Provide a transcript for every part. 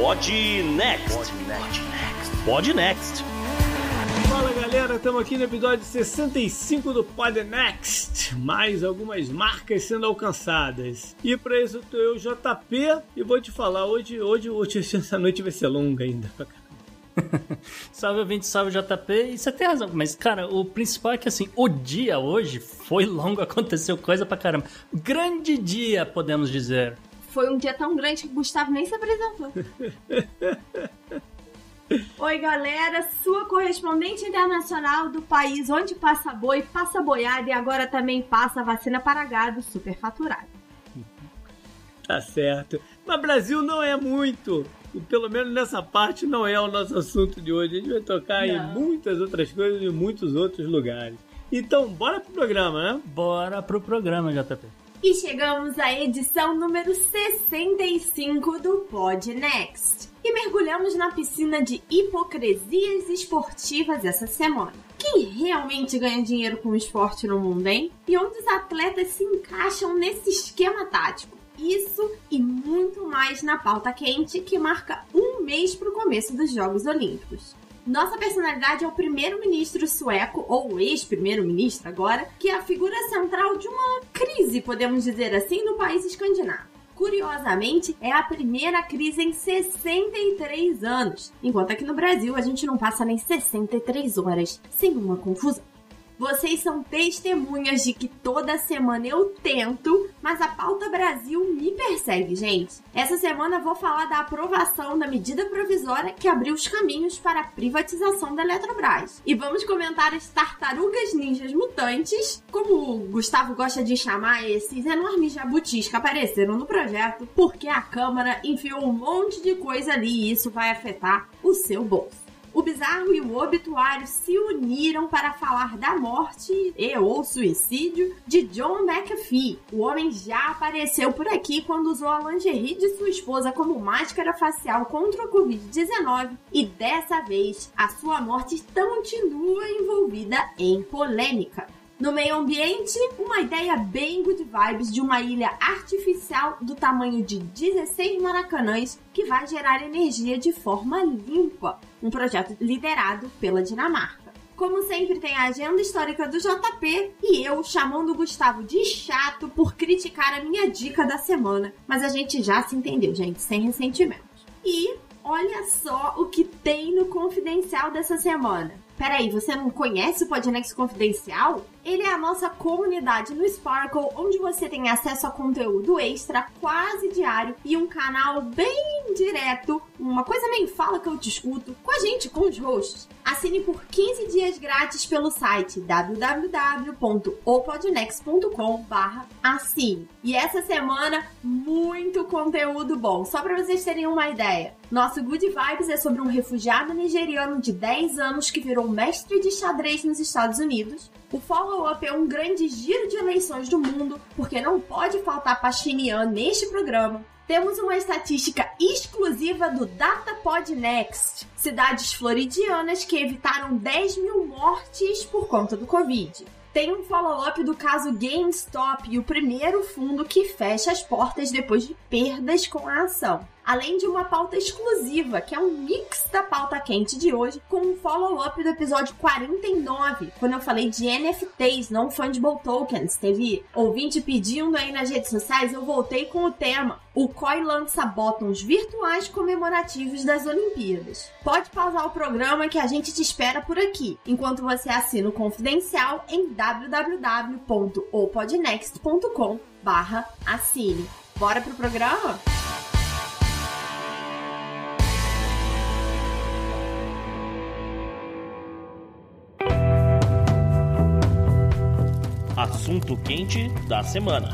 Pod Next. Pod Next. Pod Next. Fala galera, estamos aqui no episódio 65 do Pod Next. Mais algumas marcas sendo alcançadas. E para isso eu, JP, e vou te falar, hoje, hoje, hoje essa noite vai ser longa ainda. salve ouvinte, salve JP. E você tem razão, mas cara, o principal é que assim, o dia hoje foi longo, aconteceu coisa pra caramba. Grande dia, podemos dizer. Foi um dia tão grande que o Gustavo nem se apresentou. Oi, galera, sua correspondente internacional do país onde passa boi, passa boiada e agora também passa vacina para gado superfaturado. Tá certo. Mas Brasil não é muito. E pelo menos nessa parte não é o nosso assunto de hoje. A gente vai tocar não. em muitas outras coisas em muitos outros lugares. Então, bora pro programa, né? Bora pro programa, JP. E chegamos à edição número 65 do Pod Next. E mergulhamos na piscina de hipocrisias esportivas essa semana. Quem realmente ganha dinheiro com o esporte no mundo, hein? E onde os atletas se encaixam nesse esquema tático? Isso e muito mais na pauta quente que marca um mês para o começo dos Jogos Olímpicos. Nossa personalidade é o primeiro-ministro sueco, ou ex-primeiro-ministro agora, que é a figura central de uma crise, podemos dizer assim, no país escandinavo. Curiosamente, é a primeira crise em 63 anos, enquanto aqui no Brasil a gente não passa nem 63 horas sem uma confusão. Vocês são testemunhas de que toda semana eu tento, mas a pauta Brasil me persegue, gente. Essa semana vou falar da aprovação da medida provisória que abriu os caminhos para a privatização da Eletrobras. E vamos comentar as tartarugas ninjas mutantes, como o Gustavo gosta de chamar esses enormes jabutis que apareceram no projeto, porque a Câmara enfiou um monte de coisa ali e isso vai afetar o seu bolso o Bizarro e o Obituário se uniram para falar da morte e ou suicídio de John McAfee. O homem já apareceu por aqui quando usou a lingerie de sua esposa como máscara facial contra o Covid-19 e dessa vez a sua morte continua envolvida em polêmica. No meio ambiente, uma ideia bem good vibes de uma ilha artificial do tamanho de 16 maracanãs que vai gerar energia de forma limpa. Um projeto liderado pela Dinamarca. Como sempre, tem a agenda histórica do JP e eu chamando o Gustavo de chato por criticar a minha dica da semana. Mas a gente já se entendeu, gente, sem ressentimentos. E olha só o que tem no confidencial dessa semana. Peraí, você não conhece o Podnext Confidencial? Ele é a nossa comunidade no Sparkle, onde você tem acesso a conteúdo extra quase diário e um canal bem direto, uma coisa meio fala que eu discuto, com a gente, com os hosts. Assine por 15 dias grátis pelo site www.opodnext.com assine. E essa semana, muito conteúdo bom, só para vocês terem uma ideia. Nosso Good Vibes é sobre um refugiado nigeriano de 10 anos que virou mestre de xadrez nos Estados Unidos. O follow-up é um grande giro de eleições do mundo, porque não pode faltar Pachinian neste programa. Temos uma estatística exclusiva do DataPod Next, cidades floridianas que evitaram 10 mil mortes por conta do Covid. Tem um follow-up do caso GameStop e o primeiro fundo que fecha as portas depois de perdas com a ação além de uma pauta exclusiva, que é um mix da pauta quente de hoje, com um follow-up do episódio 49, quando eu falei de NFTs, não fungible tokens. Teve ouvinte pedindo aí nas redes sociais, eu voltei com o tema. O COI lança botões virtuais comemorativos das Olimpíadas. Pode pausar o programa que a gente te espera por aqui, enquanto você assina o confidencial em www.opodnext.com barra assine. Bora pro programa? Assunto quente da semana.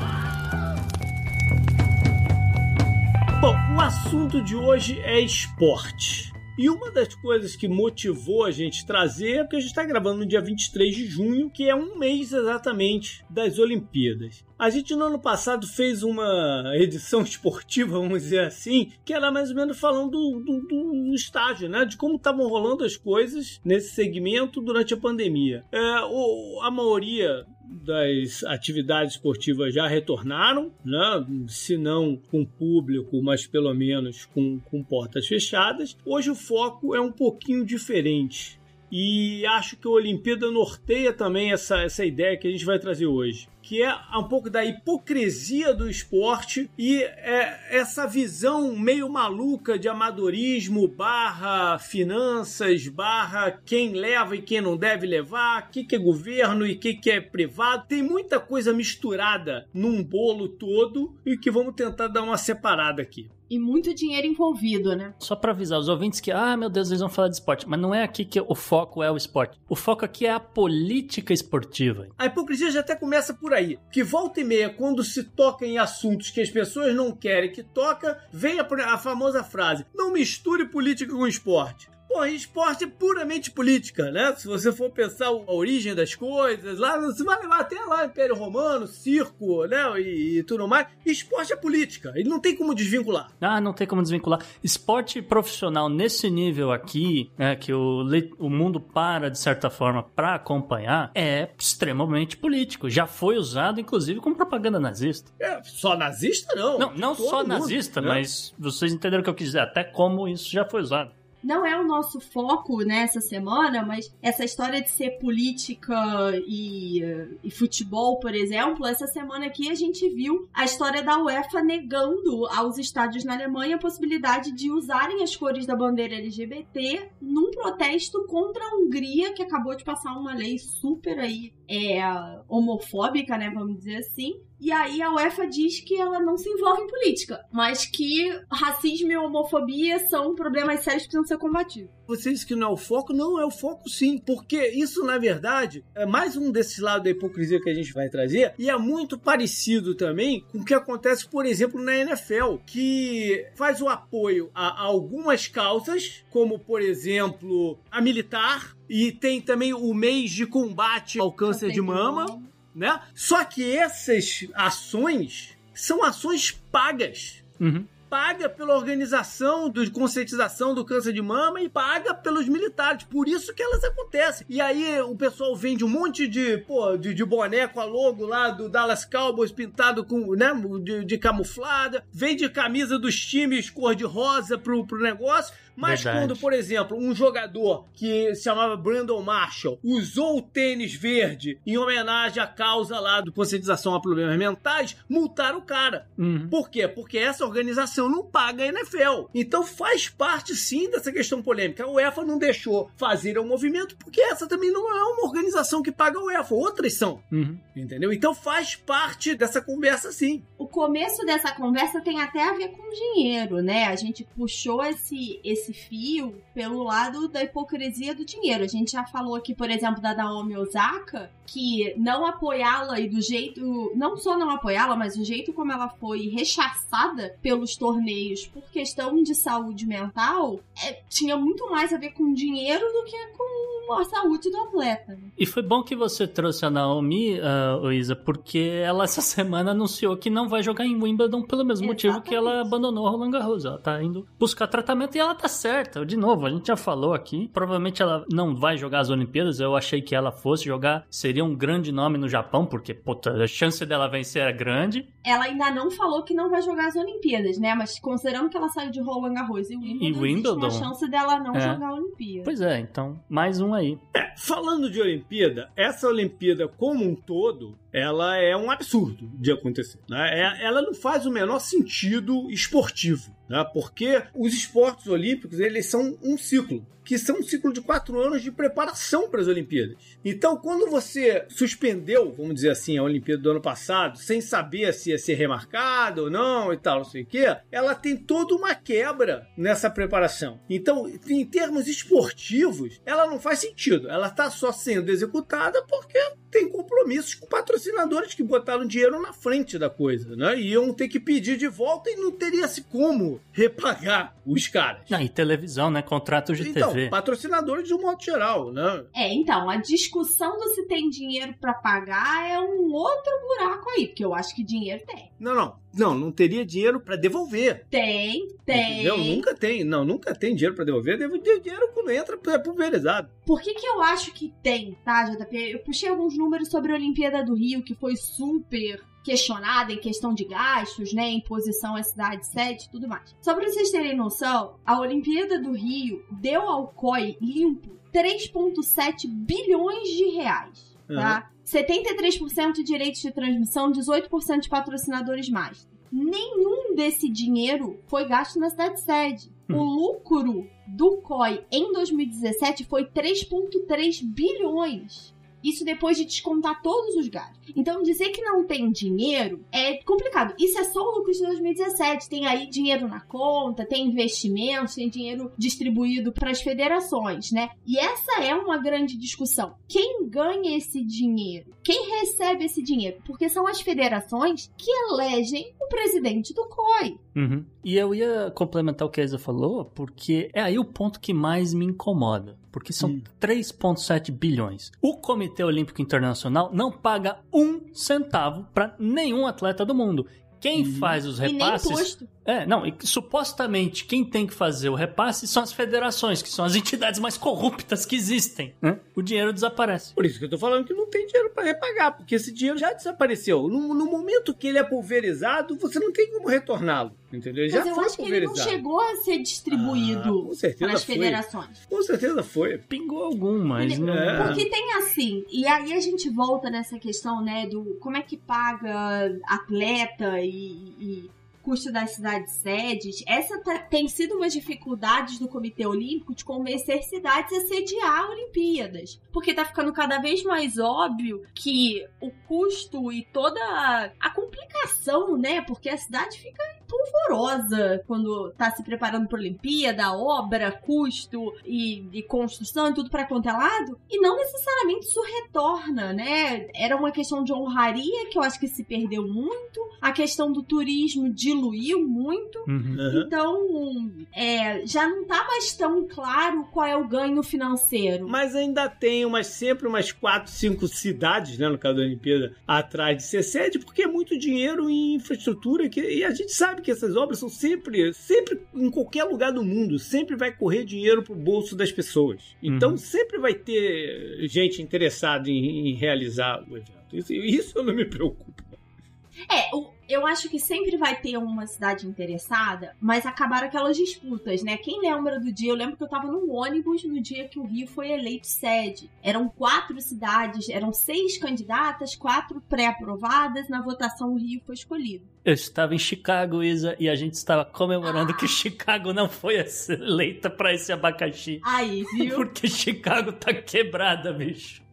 Bom, o assunto de hoje é esporte. E uma das coisas que motivou a gente trazer é que a gente está gravando no dia 23 de junho, que é um mês exatamente das Olimpíadas. A gente no ano passado fez uma edição esportiva, vamos dizer assim, que era mais ou menos falando do, do, do estágio, né? De como estavam rolando as coisas nesse segmento durante a pandemia. É, o, a maioria das atividades esportivas já retornaram, né? se não com público, mas pelo menos com, com portas fechadas. Hoje o foco é um pouquinho diferente. E acho que a Olimpíada norteia também essa, essa ideia que a gente vai trazer hoje que é um pouco da hipocrisia do esporte e é essa visão meio maluca de amadorismo barra finanças, barra quem leva e quem não deve levar, o que, que é governo e o que, que é privado. Tem muita coisa misturada num bolo todo e que vamos tentar dar uma separada aqui e muito dinheiro envolvido, né? Só para avisar os ouvintes que, ah, meu Deus, eles vão falar de esporte, mas não é aqui que o foco é o esporte. O foco aqui é a política esportiva. A hipocrisia já até começa por aí. Que volta e meia, quando se toca em assuntos que as pessoas não querem que toca, vem a, a famosa frase: não misture política com esporte. Pô, esporte é puramente política, né? Se você for pensar a origem das coisas, lá você vai levar até lá Império Romano, circo, né? E, e, tudo mais. Esporte é política. E não tem como desvincular. Ah, não tem como desvincular. Esporte profissional nesse nível aqui, né? Que o, o mundo para, de certa forma, para acompanhar, é extremamente político. Já foi usado, inclusive, como propaganda nazista. É, só nazista não. Não, não só mundo, nazista, né? mas vocês entenderam o que eu quis dizer. Até como isso já foi usado não é o nosso foco nessa semana, mas essa história de ser política e, e, futebol, por exemplo, essa semana aqui a gente viu a história da UEFA negando aos estádios na Alemanha a possibilidade de usarem as cores da bandeira LGBT num protesto contra a Hungria, que acabou de passar uma lei super aí é, homofóbica, né, vamos dizer assim, e aí a UEFA diz que ela não se envolve em política, mas que racismo e homofobia são problemas sérios que precisam ser combatidos. Você disse que não é o foco? Não, é o foco sim. Porque isso, na verdade, é mais um desses lados da hipocrisia que a gente vai trazer. E é muito parecido também com o que acontece, por exemplo, na NFL, que faz o apoio a algumas causas, como, por exemplo, a militar, e tem também o mês de combate ao câncer de mama né? Só que essas ações são ações pagas. Uhum paga pela organização de conscientização do câncer de mama e paga pelos militares. Por isso que elas acontecem. E aí o pessoal vende um monte de, pô, de, de boneco a logo lá do Dallas Cowboys pintado com, né, de, de camuflada, vende camisa dos times cor-de-rosa pro, pro negócio. Mas Verdade. quando, por exemplo, um jogador que se chamava Brandon Marshall usou o tênis verde em homenagem à causa lá do conscientização a problemas mentais, multaram o cara. Uhum. Por quê? Porque essa organização não paga a NFL. Então faz parte sim dessa questão polêmica. A UEFA não deixou fazer o movimento porque essa também não é uma organização que paga a UEFA. Outras são. Uhum. Entendeu? Então faz parte dessa conversa sim. O começo dessa conversa tem até a ver com dinheiro, né? A gente puxou esse, esse esse fio pelo lado da hipocrisia do dinheiro. A gente já falou aqui, por exemplo, da Naomi Osaka, que não apoiá-la e do jeito. Não só não apoiá-la, mas o jeito como ela foi rechaçada pelos torneios por questão de saúde mental é, tinha muito mais a ver com dinheiro do que com a saúde do atleta. E foi bom que você trouxe a Naomi, uh, Isa, porque ela essa semana anunciou que não vai jogar em Wimbledon pelo mesmo Exatamente. motivo que ela abandonou Roland Garros. Ela tá indo buscar tratamento e ela tá certa. De novo, a gente já falou aqui. Provavelmente ela não vai jogar as Olimpíadas. Eu achei que ela fosse jogar. Seria um grande nome no Japão, porque puta, a chance dela vencer é grande. Ela ainda não falou que não vai jogar as Olimpíadas, né? Mas considerando que ela saiu de Roland Garros e Wimbledon, e Wimbledon? a chance dela não é. jogar a Olimpíada. Pois é, então mais um aí. É, falando de Olimpíada, essa Olimpíada como um todo, ela é um absurdo de acontecer. Né? É, ela não faz o menor sentido esportivo, né? porque os esportes olímpicos eles são um ciclo que são um ciclo de quatro anos de preparação para as Olimpíadas. Então, quando você suspendeu, vamos dizer assim, a Olimpíada do ano passado, sem saber se ia ser remarcada ou não e tal, não sei o quê, ela tem toda uma quebra nessa preparação. Então, em termos esportivos, ela não faz sentido. Ela está só sendo executada porque tem compromissos com patrocinadores que botaram dinheiro na frente da coisa, né? E iam ter que pedir de volta e não teria-se como repagar os caras. Ah, e televisão, né? Contratos de então, TV. patrocinadores de um modo geral, né? É, então, a discussão do se tem dinheiro para pagar é um outro buraco aí, porque eu acho que dinheiro tem. Não, não. Não, não teria dinheiro para devolver. Tem, tem. Entendeu? Nunca tem. Não, nunca tem dinheiro para devolver. Ter dinheiro quando entra é pulverizado. Por que, que eu acho que tem, tá, JP? Eu puxei alguns números sobre a Olimpíada do Rio, que foi super questionada em questão de gastos, né, imposição à cidade sede e tudo mais. Só para vocês terem noção, a Olimpíada do Rio deu ao COI limpo 3,7 bilhões de reais, tá? Uhum. 73% de direitos de transmissão, 18% de patrocinadores mais. Nenhum desse dinheiro foi gasto na cidade sede. O hum. lucro do COI em 2017 foi 3,3 bilhões. Isso depois de descontar todos os gastos. Então, dizer que não tem dinheiro é complicado. Isso é só o lucro de 2017. Tem aí dinheiro na conta, tem investimentos, tem dinheiro distribuído para as federações, né? E essa é uma grande discussão. Quem ganha esse dinheiro? Quem recebe esse dinheiro? Porque são as federações que elegem o presidente do COI. Uhum. E eu ia complementar o que a Isa falou, porque é aí o ponto que mais me incomoda. Porque são hum. 3,7 bilhões. O Comitê Olímpico Internacional não paga um centavo para nenhum atleta do mundo. Quem uhum. faz os repasses. E. É, não, e supostamente quem tem que fazer o repasse são as federações, que são as entidades mais corruptas que existem. Né? O dinheiro desaparece. Por isso que eu tô falando que não tem dinheiro para repagar, porque esse dinheiro já desapareceu. No, no, momento que ele é pulverizado, você não tem como retorná-lo. Entendeu? Mas já eu foi acho que ele não chegou a ser distribuído ah, para as foi. federações. Com certeza foi. Pingou algumas, ele, né? Porque tem assim, e aí a gente volta nessa questão, né, do como é que paga atleta e, e custo das cidades sedes, essa tá, tem sido uma dificuldade do Comitê Olímpico de convencer cidades a sediar Olimpíadas. Porque tá ficando cada vez mais óbvio que o custo e toda a complicação, né? Porque a cidade fica polvorosa quando tá se preparando para Olimpíada, obra, custo e, e construção e tudo para quanto é lado, e não necessariamente isso retorna, né? Era uma questão de honraria que eu acho que se perdeu muito, a questão do turismo diluiu muito, uhum. então é, já não tá mais tão claro qual é o ganho financeiro. Mas ainda tem umas, sempre umas 4, 5 cidades, né, no caso da Olimpíada, atrás de ser sede, porque é muito dinheiro em infraestrutura que, e a gente sabe sabe que essas obras são sempre, sempre em qualquer lugar do mundo, sempre vai correr dinheiro pro bolso das pessoas. Então uhum. sempre vai ter gente interessada em, em realizar o evento. Isso, isso eu não me preocupo. É, o, eu acho que sempre vai ter uma cidade interessada, mas acabaram aquelas disputas, né? Quem lembra do dia? Eu lembro que eu tava num ônibus no dia que o Rio foi eleito sede. Eram quatro cidades, eram seis candidatas, quatro pré-aprovadas. Na votação, o Rio foi escolhido. Eu estava em Chicago, Isa, e a gente estava comemorando ah. que Chicago não foi eleita para esse abacaxi. Aí, viu? Porque Chicago tá quebrada, bicho.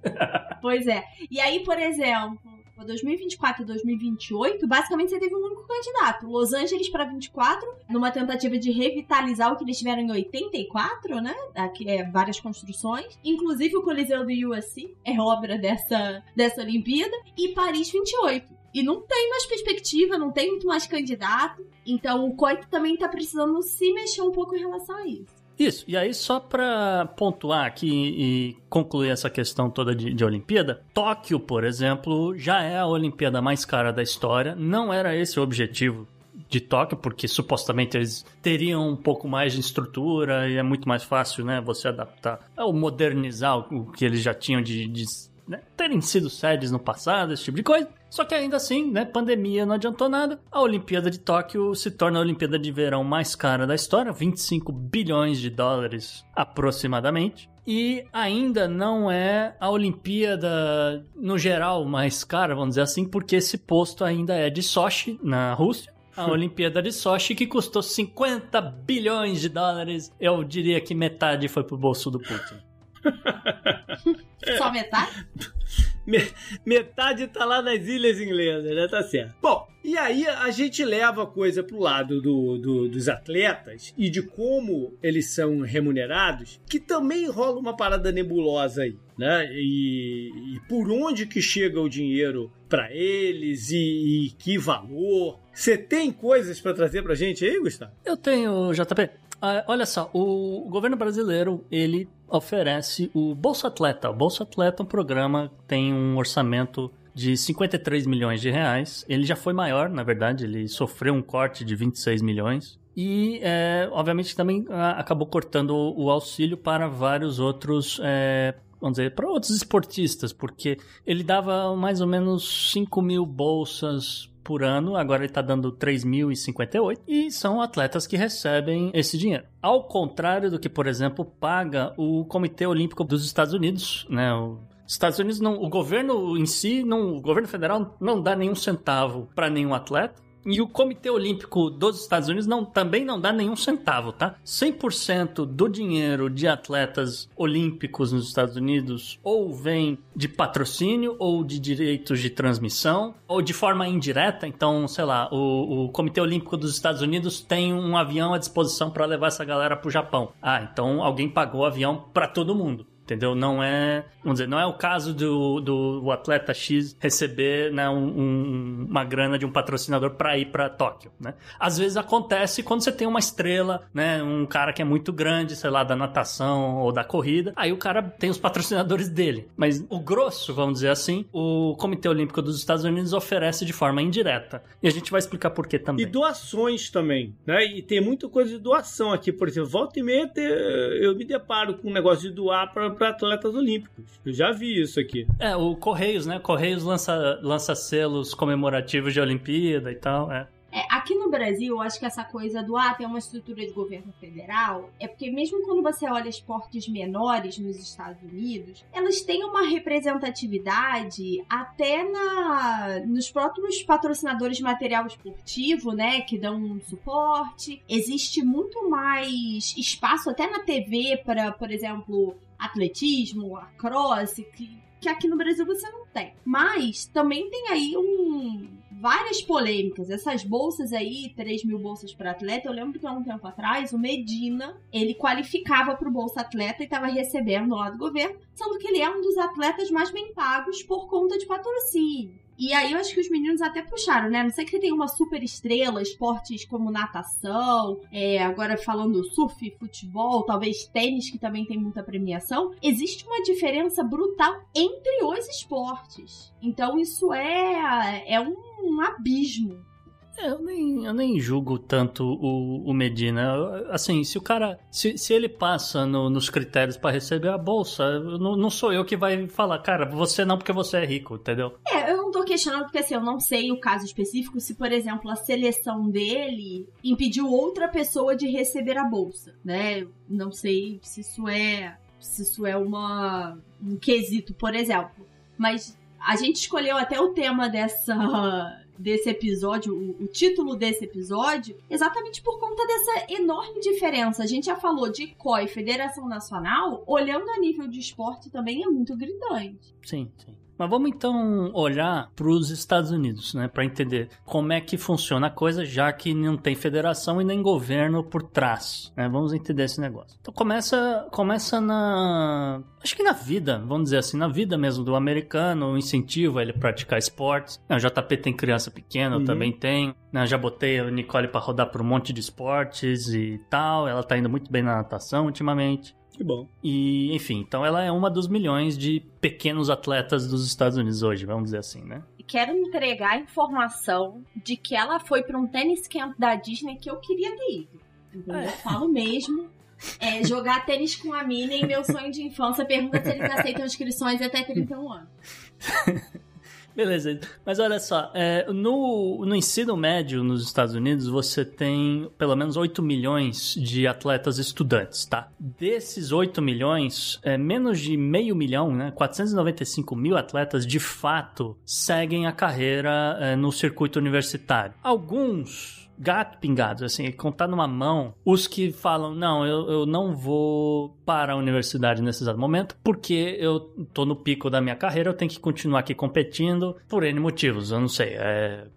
Pois é. E aí, por exemplo, 2024 e 2028, basicamente você teve um único candidato. Los Angeles para 24, numa tentativa de revitalizar o que eles tiveram em 84, né? Aqui é várias construções. Inclusive o Coliseu do USC é obra dessa, dessa Olimpíada. E Paris 28. E não tem mais perspectiva, não tem muito mais candidato. Então o COIT também tá precisando se mexer um pouco em relação a isso. Isso, e aí só para pontuar aqui e concluir essa questão toda de, de, Olimpíada, Tóquio, por exemplo, já é a Olimpíada mais cara da história, não era esse o objetivo de Tóquio, porque supostamente eles teriam um pouco mais de estrutura e é muito mais fácil, né, você adaptar ou modernizar o que eles já tinham de, de né, terem sido sedes no passado, esse tipo de coisa. Só que ainda assim, né, pandemia não adiantou nada. A Olimpíada de Tóquio se torna a Olimpíada de verão mais cara da história, 25 bilhões de dólares aproximadamente. E ainda não é a Olimpíada no geral mais cara, vamos dizer assim, porque esse posto ainda é de Sochi, na Rússia. A Olimpíada de Sochi, que custou 50 bilhões de dólares, eu diria que metade foi pro bolso do Putin. Só metade? Metade tá lá nas ilhas inglesas, né? Tá certo. Bom, e aí a gente leva a coisa pro lado do, do, dos atletas e de como eles são remunerados, que também rola uma parada nebulosa aí, né? E, e por onde que chega o dinheiro para eles e, e, que valor? Você tem coisas para trazer pra gente aí, Gustavo? Eu tenho, JP. Ah, olha só, o governo brasileiro, ele oferece o Bolsa Atleta. O Bolsa Atleta é um programa tem um orçamento de 53 milhões de reais. Ele já foi maior, na verdade, ele sofreu um corte de 26 milhões. E, é, obviamente, também ah, acabou cortando o auxílio para vários outros é, vamos dizer, para outros esportistas, porque ele dava mais ou menos 5 mil bolsas por ano, agora ele está dando 3.058 e são atletas que recebem esse dinheiro. Ao contrário do que, por exemplo, paga o Comitê Olímpico dos Estados Unidos, né? O Estados Unidos não, o governo em si, não, o governo federal não dá nenhum centavo para nenhum atleta. E o Comitê Olímpico dos Estados Unidos não, também não dá nenhum centavo, tá? 100% do dinheiro de atletas olímpicos nos Estados Unidos ou vem de patrocínio ou de direitos de transmissão ou de forma indireta. Então, sei lá, o, o Comitê Olímpico dos Estados Unidos tem um avião à disposição para levar essa galera pro Japão. Ah, então alguém pagou o avião para todo mundo. Entendeu? Não é, vamos dizer, não é o caso do, do atleta X receber né, um, um, uma grana de um patrocinador para ir para Tóquio, né? Às vezes acontece quando você tem uma estrela, né, um cara que é muito grande, sei lá, da natação ou da corrida, aí o cara tem os patrocinadores dele. Mas o grosso, vamos dizer assim, o Comitê Olímpico dos Estados Unidos oferece de forma indireta. E a gente vai explicar por que também. E doações também, né? E tem muita coisa de doação aqui, por exemplo, volta e meia eu me deparo com um negócio de doar para para atletas olímpicos. Eu já vi isso aqui. É, o Correios, né? Correios lança, lança selos comemorativos de Olimpíada e tal, é. É, aqui no Brasil, eu acho que essa coisa do ah, tem uma estrutura de governo federal, é porque mesmo quando você olha esportes menores nos Estados Unidos, elas têm uma representatividade até na nos próprios patrocinadores de material esportivo, né, que dão um suporte. Existe muito mais espaço até na TV para, por exemplo, atletismo, a cross, que, que aqui no Brasil você não tem. Mas também tem aí um várias polêmicas. Essas bolsas aí, 3 mil bolsas para atleta, eu lembro que há um tempo atrás, o Medina, ele qualificava para o Bolsa Atleta e estava recebendo lá do governo, sendo que ele é um dos atletas mais bem pagos por conta de patrocínio. E aí eu acho que os meninos até puxaram, né? Não sei que tem uma super estrela, esportes como natação, é, agora falando surf, futebol, talvez tênis, que também tem muita premiação. Existe uma diferença brutal entre os esportes. Então isso é, é um, um abismo é, eu nem, eu nem julgo tanto o, o Medina. Assim, se o cara. Se, se ele passa no, nos critérios para receber a bolsa, não, não sou eu que vai falar, cara, você não porque você é rico, entendeu? É, eu questionando porque assim, eu não sei o caso específico se, por exemplo, a seleção dele impediu outra pessoa de receber a bolsa, né? Não sei se isso é. Se isso é uma, um quesito, por exemplo. Mas a gente escolheu até o tema dessa desse episódio, o, o, título desse episódio, exatamente por conta dessa enorme diferença. A gente já falou de COI, Federação Nacional, olhando a nível de esporte também é muito gritante. Sim, sim. Mas vamos então olhar para os Estados Unidos, né, para entender como é que funciona a coisa, já que não tem federação e nem governo por trás. Né? Vamos entender esse negócio. Então começa, começa na, acho que na vida, vamos dizer assim, na vida mesmo do americano, o incentivo a ele praticar esportes. O JP tem criança pequena, eu uhum. também tenho. Né? Já botei a Nicole para rodar por um monte de esportes e tal. Ela tá indo muito bem na natação ultimamente. Que bom. E, enfim, então ela é uma dos milhões de pequenos atletas dos Estados Unidos hoje, vamos dizer assim, né? Quero entregar a informação de que ela foi para um tênis camp da Disney que eu queria ter ido. Entendeu? É. Eu falo mesmo. É, jogar tênis com a mina em meu sonho de infância. Pergunta se eles aceitam inscrições até 31 anos. Beleza, mas olha só, é, no, no ensino médio nos Estados Unidos você tem pelo menos 8 milhões de atletas estudantes, tá? Desses 8 milhões, é, menos de meio milhão, né, 495 mil atletas de fato seguem a carreira é, no circuito universitário. Alguns gato pingados, assim, contar numa mão os que falam, não, eu, eu não vou para a universidade nesse exato momento, porque eu tô no pico da minha carreira, eu tenho que continuar aqui competindo por N motivos, eu não sei, é,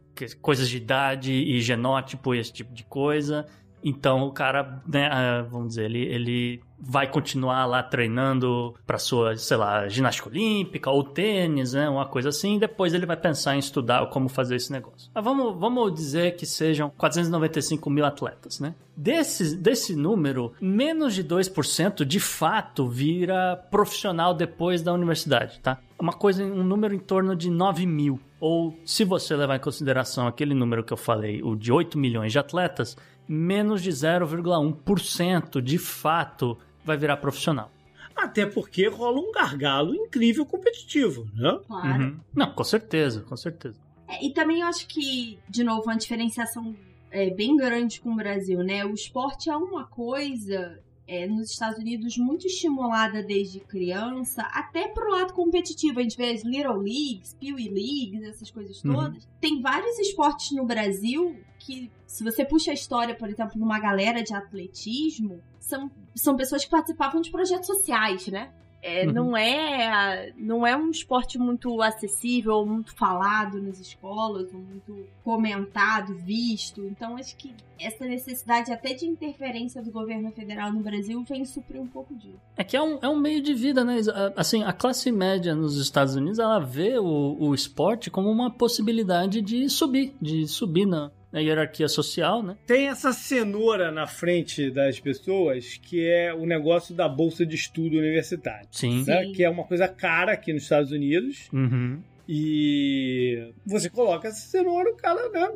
coisas de idade e genótipo, esse tipo de coisa. Então o cara, né, ah, vamos dizer, ele, ele vai continuar lá treinando para sua, sei lá, ginástica olímpica ou tênis, né, uma coisa assim, e depois ele vai pensar em estudar como fazer esse negócio. Mas vamos, vamos dizer que sejam 495 mil atletas, né? Desse, desse número, menos de 2% de fato vira profissional depois da universidade, tá? Uma coisa, um número em torno de 9 mil. Ou, se você levar em consideração aquele número que eu falei, o de 8 milhões de atletas, menos de 0,1% de fato vai virar profissional. Até porque rola um gargalo incrível competitivo, né? Claro. Uhum. Não, com certeza, com certeza. É, e também eu acho que, de novo, uma diferenciação é, bem grande com o Brasil, né? O esporte é uma coisa é, nos Estados Unidos muito estimulada desde criança, até pro lado competitivo. A gente vê as Little Leagues, Peewee Leagues, essas coisas Uhum. todas. Tem vários esportes no Brasil que, se você puxa a história, por exemplo, numa galera de atletismo, são, são pessoas que participavam de projetos sociais, né? É, Uhum. não, é, não é um esporte muito acessível, muito falado nas escolas, muito comentado, visto. Então, acho que essa necessidade até de interferência do governo federal no Brasil vem suprir um pouco disso. É que é um, é um meio de vida, né? Assim, a classe média nos Estados Unidos, ela vê o, o esporte como uma possibilidade de subir, de subir na, na hierarquia social, né? Tem essa cenoura na frente das pessoas que é o negócio da bolsa de estudo universitário. Sim. né? Sim. Que é uma coisa cara aqui nos Estados Unidos. Uhum. E você coloca essa cenoura, o cara né,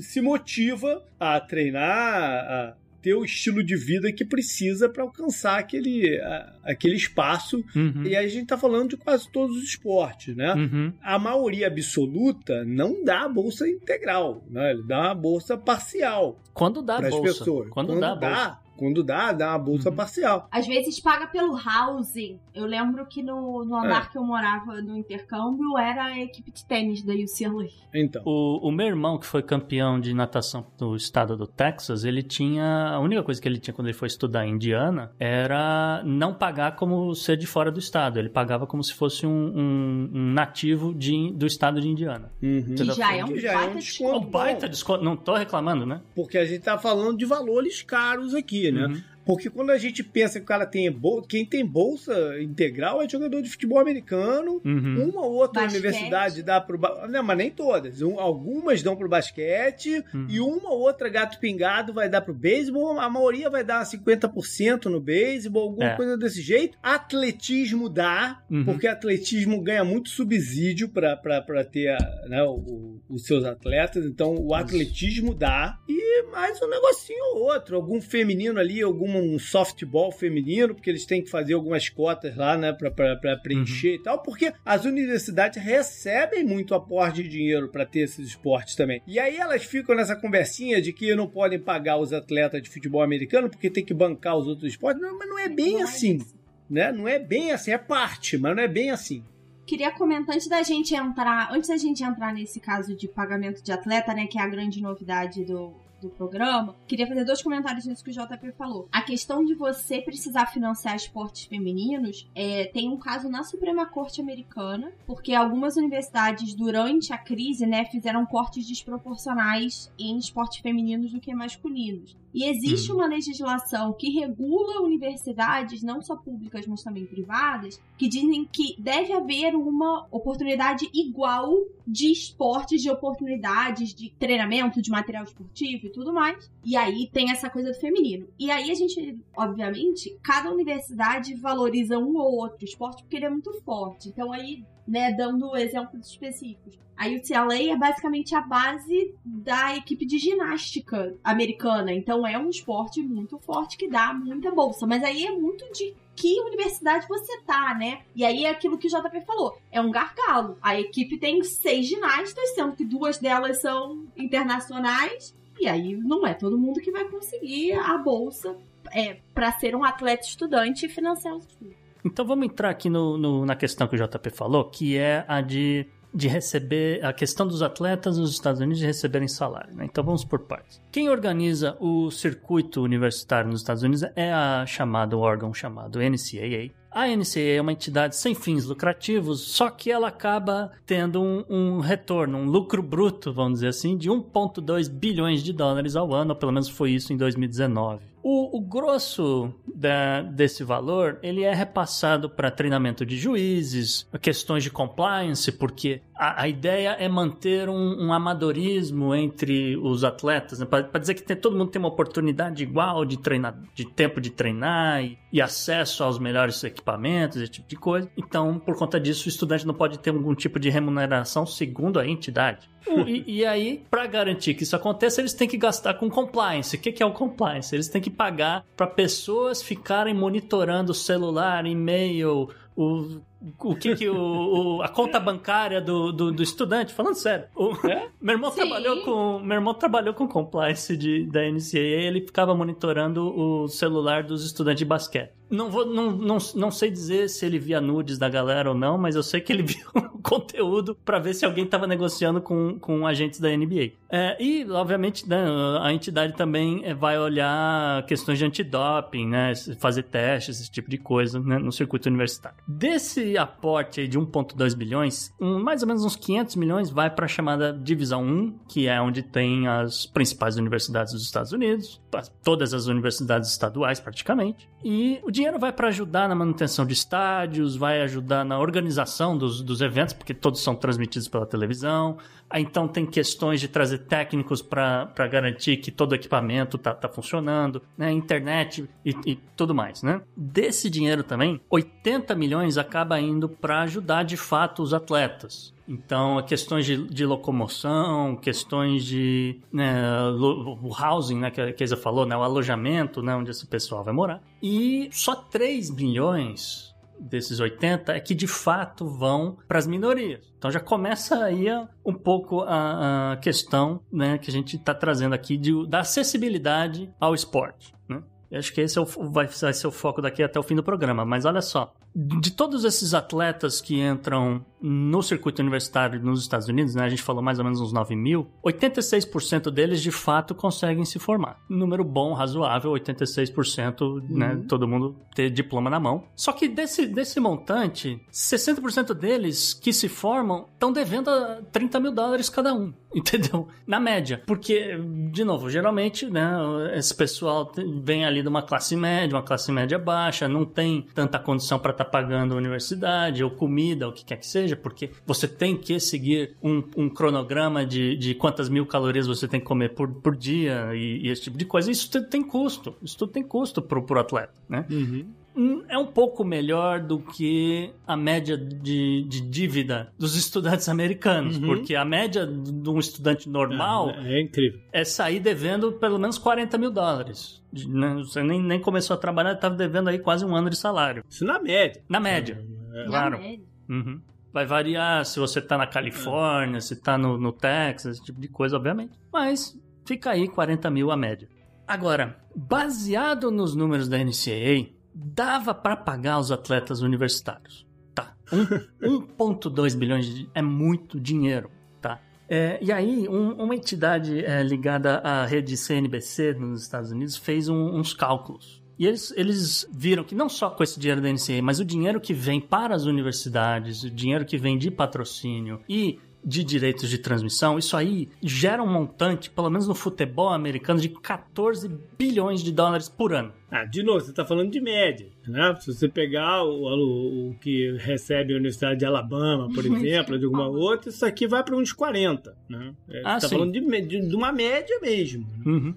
se motiva a treinar, a ter o estilo de vida que precisa para alcançar aquele, a- aquele espaço. Uhum. E aí a gente tá falando de quase todos os esportes, né? Uhum. A maioria absoluta não dá a bolsa integral, né? Ele dá uma bolsa parcial Quando dá as bolsa. pessoas. Quando, dá, bolsa. Quando dá, dá uma bolsa Uhum. parcial. Às vezes paga pelo housing. Eu lembro que no, no andar É. que eu morava no intercâmbio era a equipe de tênis da UCLA. Então, O, o meu irmão, que foi campeão de natação do estado do Texas, ele tinha. A única coisa que ele tinha quando ele foi estudar em Indiana era não pagar como ser de fora do estado. Ele pagava como se fosse um, um- um nativo de, do estado de Indiana. uhum. Que já é um Que já é um baita desconto. Baita desconto. Não tô reclamando, né? porque a gente tá falando de valores caros aqui, né? Uhum. Porque quando a gente pensa que o cara tem bolsa, quem tem bolsa integral é jogador de futebol americano. Uhum. Uma ou outra Basquete. universidade dá pro. ba- Não, mas nem todas. Um- algumas dão pro basquete Uhum. e uma ou outra gato pingado vai dar pro beisebol. A maioria vai dar 50% no beisebol, alguma É. coisa desse jeito. Atletismo dá, Uhum. porque atletismo ganha muito subsídio pra ter a- né, o- o- os seus atletas. Então o atletismo dá. E mais um negocinho ou outro. Algum feminino ali, algum um softball feminino, porque eles têm que fazer algumas cotas lá, né, pra preencher e tal. Porque as universidades recebem muito aporte de dinheiro pra ter esses esportes também. E aí elas ficam nessa conversinha de que não podem pagar os atletas de futebol americano porque tem que bancar os outros esportes. Não, mas não é bem Não é assim. isso. Né? Não é bem assim, é parte, mas não é bem assim. Queria comentar antes da gente entrar, antes da gente entrar nesse caso de pagamento de atleta, né, que é a grande novidade do, do programa, queria fazer dois comentários nisso que o JP falou. A questão de você precisar financiar esportes femininos é, tem um caso na Suprema Corte Americana, porque algumas universidades durante a crise, né, fizeram cortes desproporcionais em esportes femininos do que masculinos. E existe uma legislação que regula universidades, não só públicas, mas também privadas, que dizem que deve haver uma oportunidade igual de esportes, de oportunidades, de treinamento, de material esportivo e tudo mais. E aí tem essa coisa do feminino. E aí a gente, obviamente, cada universidade valoriza um ou outro esporte porque ele é muito forte. Então aí, né, dando exemplos específicos. A UCLA é basicamente a base da equipe de ginástica americana. Então é um esporte muito forte que dá muita bolsa. Mas aí é muito de que universidade você tá, né? E aí é aquilo que o JP falou. É um gargalo. A equipe tem seis ginastas, sendo que duas delas são internacionais. E aí não é todo mundo que vai conseguir a bolsa é, para ser um atleta estudante e financiar os estudos. Então vamos entrar aqui no, no- na questão que o JP falou, que é a de, de receber, a questão dos atletas nos Estados Unidos de receberem salário. né? Então vamos por partes. Quem organiza o circuito universitário nos Estados Unidos é a chamada, o órgão chamado NCAA. A NCAA é uma entidade sem fins lucrativos, só que ela acaba tendo um, um retorno, um lucro bruto, vamos dizer assim, de 1,2 bilhões de dólares ao ano, pelo menos foi isso em 2019. O, o grosso da, desse valor ele é repassado para treinamento de juízes, questões de compliance, porque a, a ideia é manter um, um, amadorismo entre os atletas, né? para dizer que tem, todo mundo tem uma oportunidade igual de treinar, de tempo de treinar e, e, acesso aos melhores equipamentos, esse tipo de coisa. Então, por conta disso, o estudante não pode ter algum tipo de remuneração segundo a entidade. E, e, aí, para garantir que isso aconteça, eles têm que gastar com compliance. O que, que é o compliance? Eles têm que pagar para pessoas ficarem monitorando o celular, e-mail, o o que, que o, o, a conta bancária do, do, do, estudante, falando sério. O, é? meu irmão Sim. trabalhou com meu irmão trabalhou com compliance de, da NCAA, ele ficava monitorando o celular dos estudantes de basquete. Não, vou, não, não, não sei dizer se ele via nudes da galera ou não, mas eu sei que ele viu o conteúdo para ver se alguém estava negociando com, com agentes da NBA. É, e, obviamente, né, a entidade também é, vai olhar questões de antidoping, né, fazer testes, esse tipo de coisa né, no circuito universitário. Desse aporte de 1,2 bilhões, um, mais ou menos uns 500 milhões vai para a chamada Divisão 1, que é onde tem as principais universidades dos Estados Unidos, todas as universidades estaduais praticamente. E o dinheiro vai para ajudar na manutenção de estádios, vai ajudar na organização dos, dos eventos, porque todos são transmitidos pela televisão. Aí, então tem questões de trazer técnicos para garantir que todo o equipamento tá, tá funcionando, né? internet e, e tudo mais. Né? Desse dinheiro também, 80 milhões acaba indo para ajudar de fato os atletas. Então, questões de, de locomoção, questões de né, o housing, né, que a Keisa falou, né, o alojamento, né, onde esse pessoal vai morar. E só 3 milhões desses 80 é que de fato vão para as minorias. Então já começa aí um pouco a, a questão né, que a gente está trazendo aqui de, da acessibilidade ao esporte. Né? Eu acho que esse é o, vai, vai ser o foco daqui até o fim do programa. Mas olha só, de todos esses atletas que entram no circuito universitário nos Estados Unidos, né, a gente falou mais ou menos uns 9 mil, 86% deles de fato conseguem se formar. Número bom, razoável, 86%, uhum. né, todo mundo ter diploma na mão. Só que desse, desse montante, 60% deles que se formam estão devendo 30 mil dólares cada um. Entendeu? Na média. Porque, de novo, geralmente, né, esse pessoal vem ali de uma classe média, uma classe média baixa, não tem tanta condição para estar tá pagando a universidade ou comida, o que quer que seja, porque você tem que seguir um, um cronograma de, de quantas mil calorias você tem que comer por, por dia e, e esse tipo de coisa. Isso tem custo. Isso tudo tem custo pro, pro atleta, né? Uhum. Hum, é um pouco melhor do que a média de, de dívida dos estudantes americanos, uhum. porque a média de um estudante normal é, é, incrível. é sair devendo pelo menos 40 mil dólares. Né, você nem, nem começou a trabalhar, estava devendo aí quase um ano de salário. Isso na média. Na média, é. claro. Na média. Uhum. Vai variar se você está na Califórnia, se está no, no Texas, esse tipo de coisa, obviamente. Mas fica aí 40 mil a média. Agora, baseado nos números da NCAA, dava para pagar os atletas universitários. Tá. 1,2 bilhões de, é muito dinheiro. Tá. É, e aí, um, uma entidade é, ligada à rede CNBC nos Estados Unidos fez um, uns cálculos. E eles, eles viram que não só com esse dinheiro da NCAA, mas o dinheiro que vem para as universidades, o dinheiro que vem de patrocínio e de direitos de transmissão, isso aí gera um montante, pelo menos no futebol americano, de 14 bilhões de dólares por ano. Ah, de novo, você está falando de média, né? Se você pegar o, o, o, que recebe a Universidade de Alabama, por exemplo, de alguma outra, isso aqui vai para uns 40, né? É, ah, você está falando de, de, de, uma média mesmo. Né? Uhum.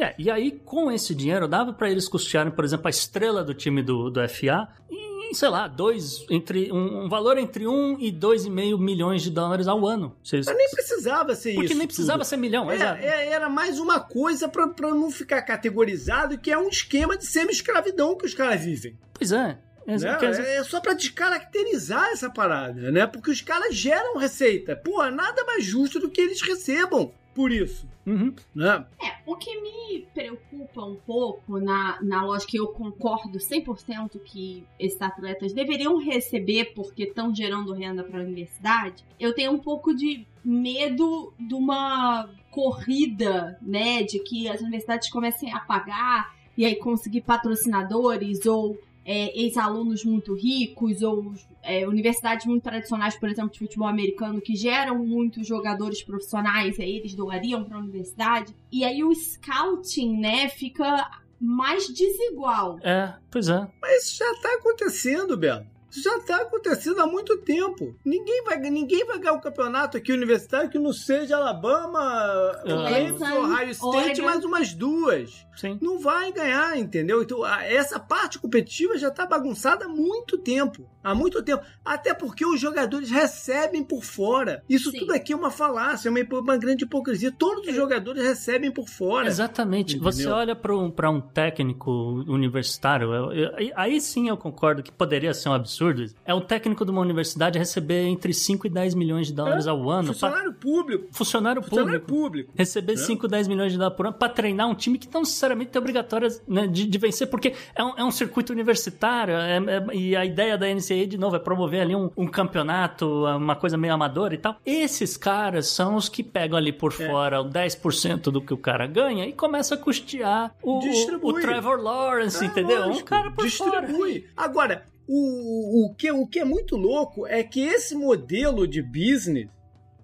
É, e aí, com esse dinheiro, dava para eles custearem, por exemplo, a estrela do time do, do FA e sei lá, dois, entre, um, um valor entre um e dois e meio milhões de dólares ao ano. Vocês, Mas nem precisava ser porque isso. Porque nem precisava tudo. ser milhão, é, é, Era mais uma coisa para não ficar categorizado, que é um esquema de semi-escravidão que os caras vivem. Pois é. É, né? é só para descaracterizar essa parada, né? Porque os caras geram receita. Pô, nada mais justo do que eles recebam por isso. Uhum. Né? É, o que me preocupa um pouco na, na lógica, eu concordo 100% que esses atletas deveriam receber porque estão gerando renda para a universidade, eu tenho um pouco de medo de uma corrida, né, de que as universidades comecem a pagar e aí conseguir patrocinadores ou é, ex-alunos muito ricos ou é, universidades muito tradicionais, por exemplo, de futebol americano, que geram muitos jogadores profissionais, aí eles doariam para a universidade. E aí o scouting, né, fica mais desigual. É, pois é. Mas isso já tá acontecendo, Belo. Isso já está acontecendo há muito tempo. Ninguém vai, ninguém vai ganhar o campeonato aqui universitário que não seja Alabama, Clemson, Ohio State, mais umas duas. Sim. Não vai ganhar, entendeu? Então, essa parte competitiva já está bagunçada há muito tempo. Há muito tempo. Até porque os jogadores recebem por fora. Isso Sim. tudo aqui é uma falácia, é uma, uma grande hipocrisia. Todos os jogadores recebem por fora. Exatamente. Entendeu? Você olha para um, um técnico universitário, eu, eu, aí sim eu concordo que poderia ser um absurdo. É o técnico de uma universidade receber entre 5 e 10 milhões de dólares é, ao ano. Funcionário pra... público. Funcionário, funcionário público. público. Receber é. 5, 10 milhões de dólares por ano para treinar um time que não necessariamente é obrigatório né, de, de, vencer, porque é um, é um circuito universitário é, é, e a ideia da NCAA, de novo, é promover ali um, um, campeonato, uma coisa meio amadora e tal. Esses caras são os que pegam ali por é. fora o 10% do que o cara ganha e começa a custear o, o, o Trevor Lawrence, entendeu? Lógico, um cara por distribui. fora. Agora, o, o, que, o que é muito louco é que esse modelo de business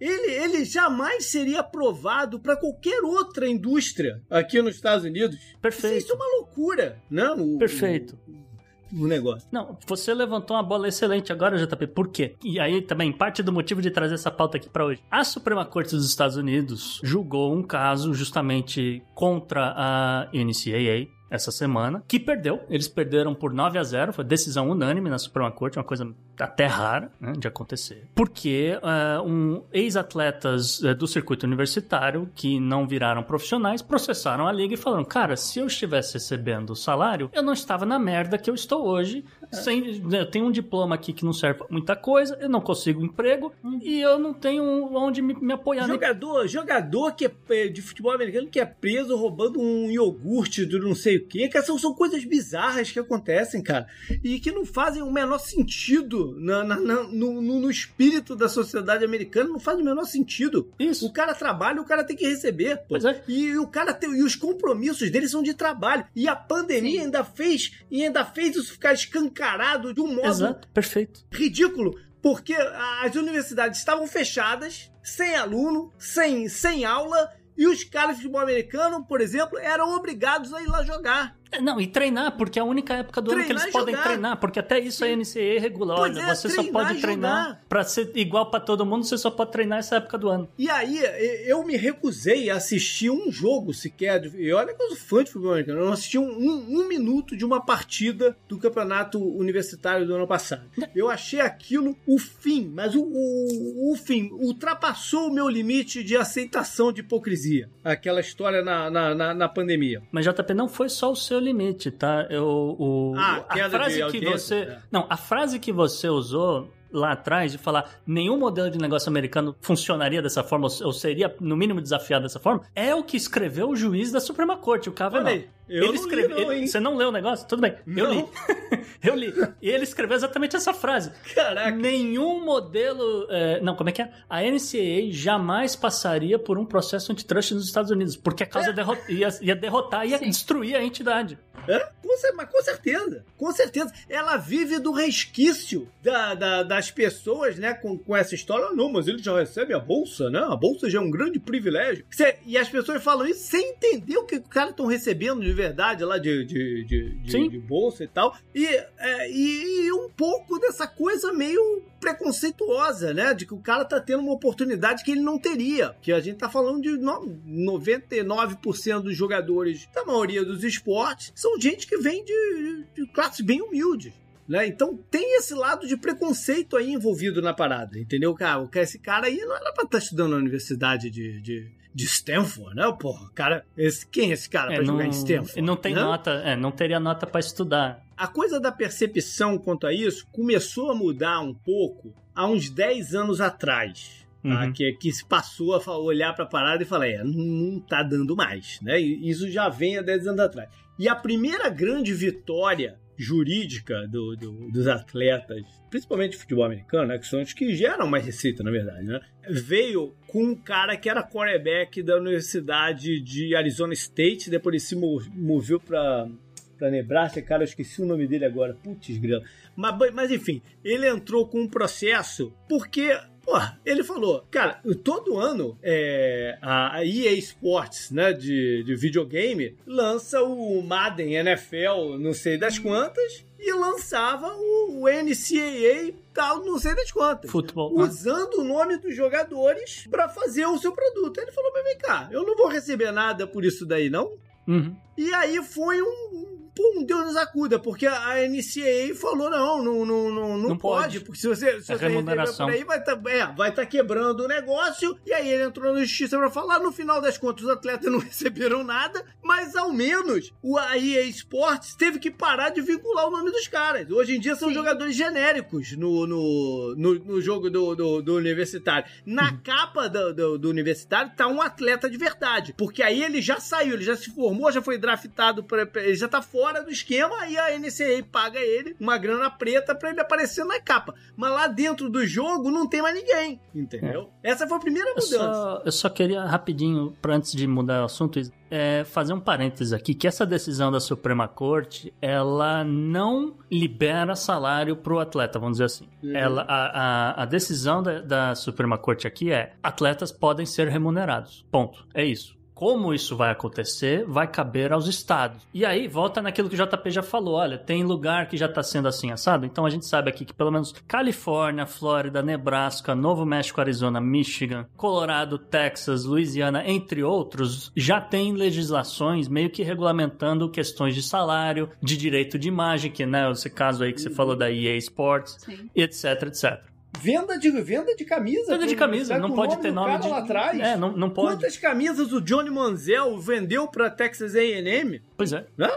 ele, ele jamais seria aprovado para qualquer outra indústria aqui nos Estados Unidos. Perfeito. Isso é uma loucura, não? O, Perfeito. O, o, negócio. Não, você levantou uma bola excelente agora, JP. Por quê? E aí também, parte do motivo de trazer essa pauta aqui para hoje. A Suprema Corte dos Estados Unidos julgou um caso justamente contra a NCAA, essa semana, que perdeu. Eles perderam por 9 a 0 foi decisão unânime na Suprema Corte, uma coisa até rara né, de acontecer. Porque uh, um, ex-atletas uh, do circuito universitário que não viraram profissionais processaram a liga e falaram: Cara, se eu estivesse recebendo o salário, eu não estava na merda que eu estou hoje. É. Sem, né, eu tenho um diploma aqui que não serve pra muita coisa, eu não consigo emprego hum. e eu não tenho onde me, me apoiar. Jogador, jogador que é de futebol americano que é preso roubando um iogurte do não sei o que são, são coisas bizarras que acontecem, cara, e que não fazem o menor sentido na, na, na no, no, espírito da sociedade americana, não faz o menor sentido. Isso. O cara trabalha, o cara tem que receber, pô. É. E o cara tem, e os compromissos dele são de trabalho. E a pandemia Sim. ainda fez e ainda fez isso ficar escancarado de um modo Exato. Perfeito. ridículo porque as universidades estavam fechadas, sem aluno, sem, sem aula, e os caras de futebol americano, por exemplo, eram obrigados a ir lá jogar. É, não, e treinar, porque é a única época do treinar ano que eles podem treinar, porque até isso a NCAA regula. Olha, é, você só pode treinar para ser igual para todo mundo, você só pode treinar essa época do ano. E aí, eu me recusei a assistir um jogo sequer. E olha que eu sou fã de futebol americano. Eu não assisti um, um, um, minuto de uma partida do campeonato universitário do ano passado. Eu achei aquilo o fim, mas o, o, o fim ultrapassou o meu limite de aceitação de hipocrisia. Aquela história na, na, na, na pandemia. Mas JP não foi só o seu limite, tá? Eu, o, ah, a frase que você. É. Não, a frase que você usou lá atrás de falar nenhum modelo de negócio americano funcionaria dessa forma ou seria no mínimo desafiado dessa forma é o que escreveu o juiz da Suprema Corte, o Kavanaugh. Eu ele escreveu. Ele, você não leu o negócio? Tudo bem. Não. Eu li. eu li. E ele escreveu exatamente essa frase. Caraca. Nenhum modelo. É, não, como é que é? A NCAA jamais passaria por um processo antitrust nos Estados Unidos, porque a causa é. ia, ia derrotar, ia Sim. destruir a entidade. É? Com, mas com certeza. Com certeza. Ela vive do resquício da, da, das pessoas, né, com, com essa história. Não, mas ele já recebe a bolsa, né? A bolsa já é um grande privilégio. E as pessoas falam isso sem entender o que os caras estão recebendo de verdade lá de, de, de, de, de bolsa e tal. E, é, e um pouco dessa coisa meio preconceituosa, né? De que o cara tá tendo uma oportunidade que ele não teria. Que a gente tá falando de 99% dos jogadores da maioria dos esportes são gente que vem de, de classes bem humildes. Né? Então tem esse lado de preconceito aí envolvido na parada, entendeu? Cara, esse cara aí não era pra estar tá estudando na universidade de, de, de Stanford, né? Porra, cara, esse, quem é esse cara é, pra não, jogar em Stanford? Não tem né? nota, é, não teria nota para estudar. A coisa da percepção quanto a isso começou a mudar um pouco há uns 10 anos atrás. Tá? Uhum. Que, que se passou a olhar para a parada e falar: é, não, não tá dando mais. Né? E isso já vem há 10 anos atrás. E a primeira grande vitória jurídica do, do, dos atletas, principalmente de futebol americano, né, que são os que geram mais receita, na verdade, né, veio com um cara que era quarterback da Universidade de Arizona State, depois ele se moveu para pra Nebraska, cara, eu esqueci o nome dele agora. Putz, grana. Mas, mas enfim, ele entrou com um processo porque Porra, ele falou, cara, todo ano é, a EA Sports, né, de, de videogame, lança o Madden NFL, não sei das quantas, e lançava o, o NCAA tal, não sei das quantas. Futebol. Usando o nome dos jogadores para fazer o seu produto. Aí ele falou, mas vem cá, eu não vou receber nada por isso daí, não? Uhum. E aí foi um, pum, Deus nos acuda, porque a NCAA falou: não, não, não, não, não, pode, pode. porque se você, se É você remuneração. por aí, vai estar é, vai tá quebrando o negócio. E aí ele entrou na justiça pra falar. No final das contas, os atletas não receberam nada, mas ao menos o a EA Sports teve que parar de vincular o nome dos caras. Hoje em dia são Sim. jogadores genéricos no, no, no, no jogo do, do, do universitário. Na Uhum. capa do, do, do universitário tá um atleta de verdade, porque aí ele já saiu, ele já se formou, já foi draftado, pra- ele já tá fora do esquema e a NCAA paga ele uma grana preta pra ele aparecer na capa. Mas lá dentro do jogo não tem mais ninguém, entendeu? Essa foi a primeira Eu mudança. só, eu só queria rapidinho, pra antes de mudar o assunto, é, fazer um parênteses aqui, que essa decisão da Suprema Corte, ela não libera salário pro atleta, vamos dizer assim. Uhum. Ela, a, a, a decisão da, da Suprema Corte aqui é, atletas podem ser remunerados, ponto, é isso. Como isso vai acontecer, vai caber aos estados. E aí, volta naquilo que o JP já falou. Olha, tem lugar que já está sendo assim assado. Então a gente sabe aqui que pelo menos Califórnia, Flórida, Nebraska, Novo México, Arizona, Michigan, Colorado, Texas, Louisiana, entre outros, já tem legislações meio que regulamentando questões de salário, de direito de imagem, que né, esse caso aí que você falou da EA Sports, Sim. etc, etc. Venda de, venda de camisa. Venda de camisa, não o pode ter nome de. lá atrás. É, não, não pode. Quantas camisas o Johnny Manziel vendeu pra Texas A&M? Pois é. Né?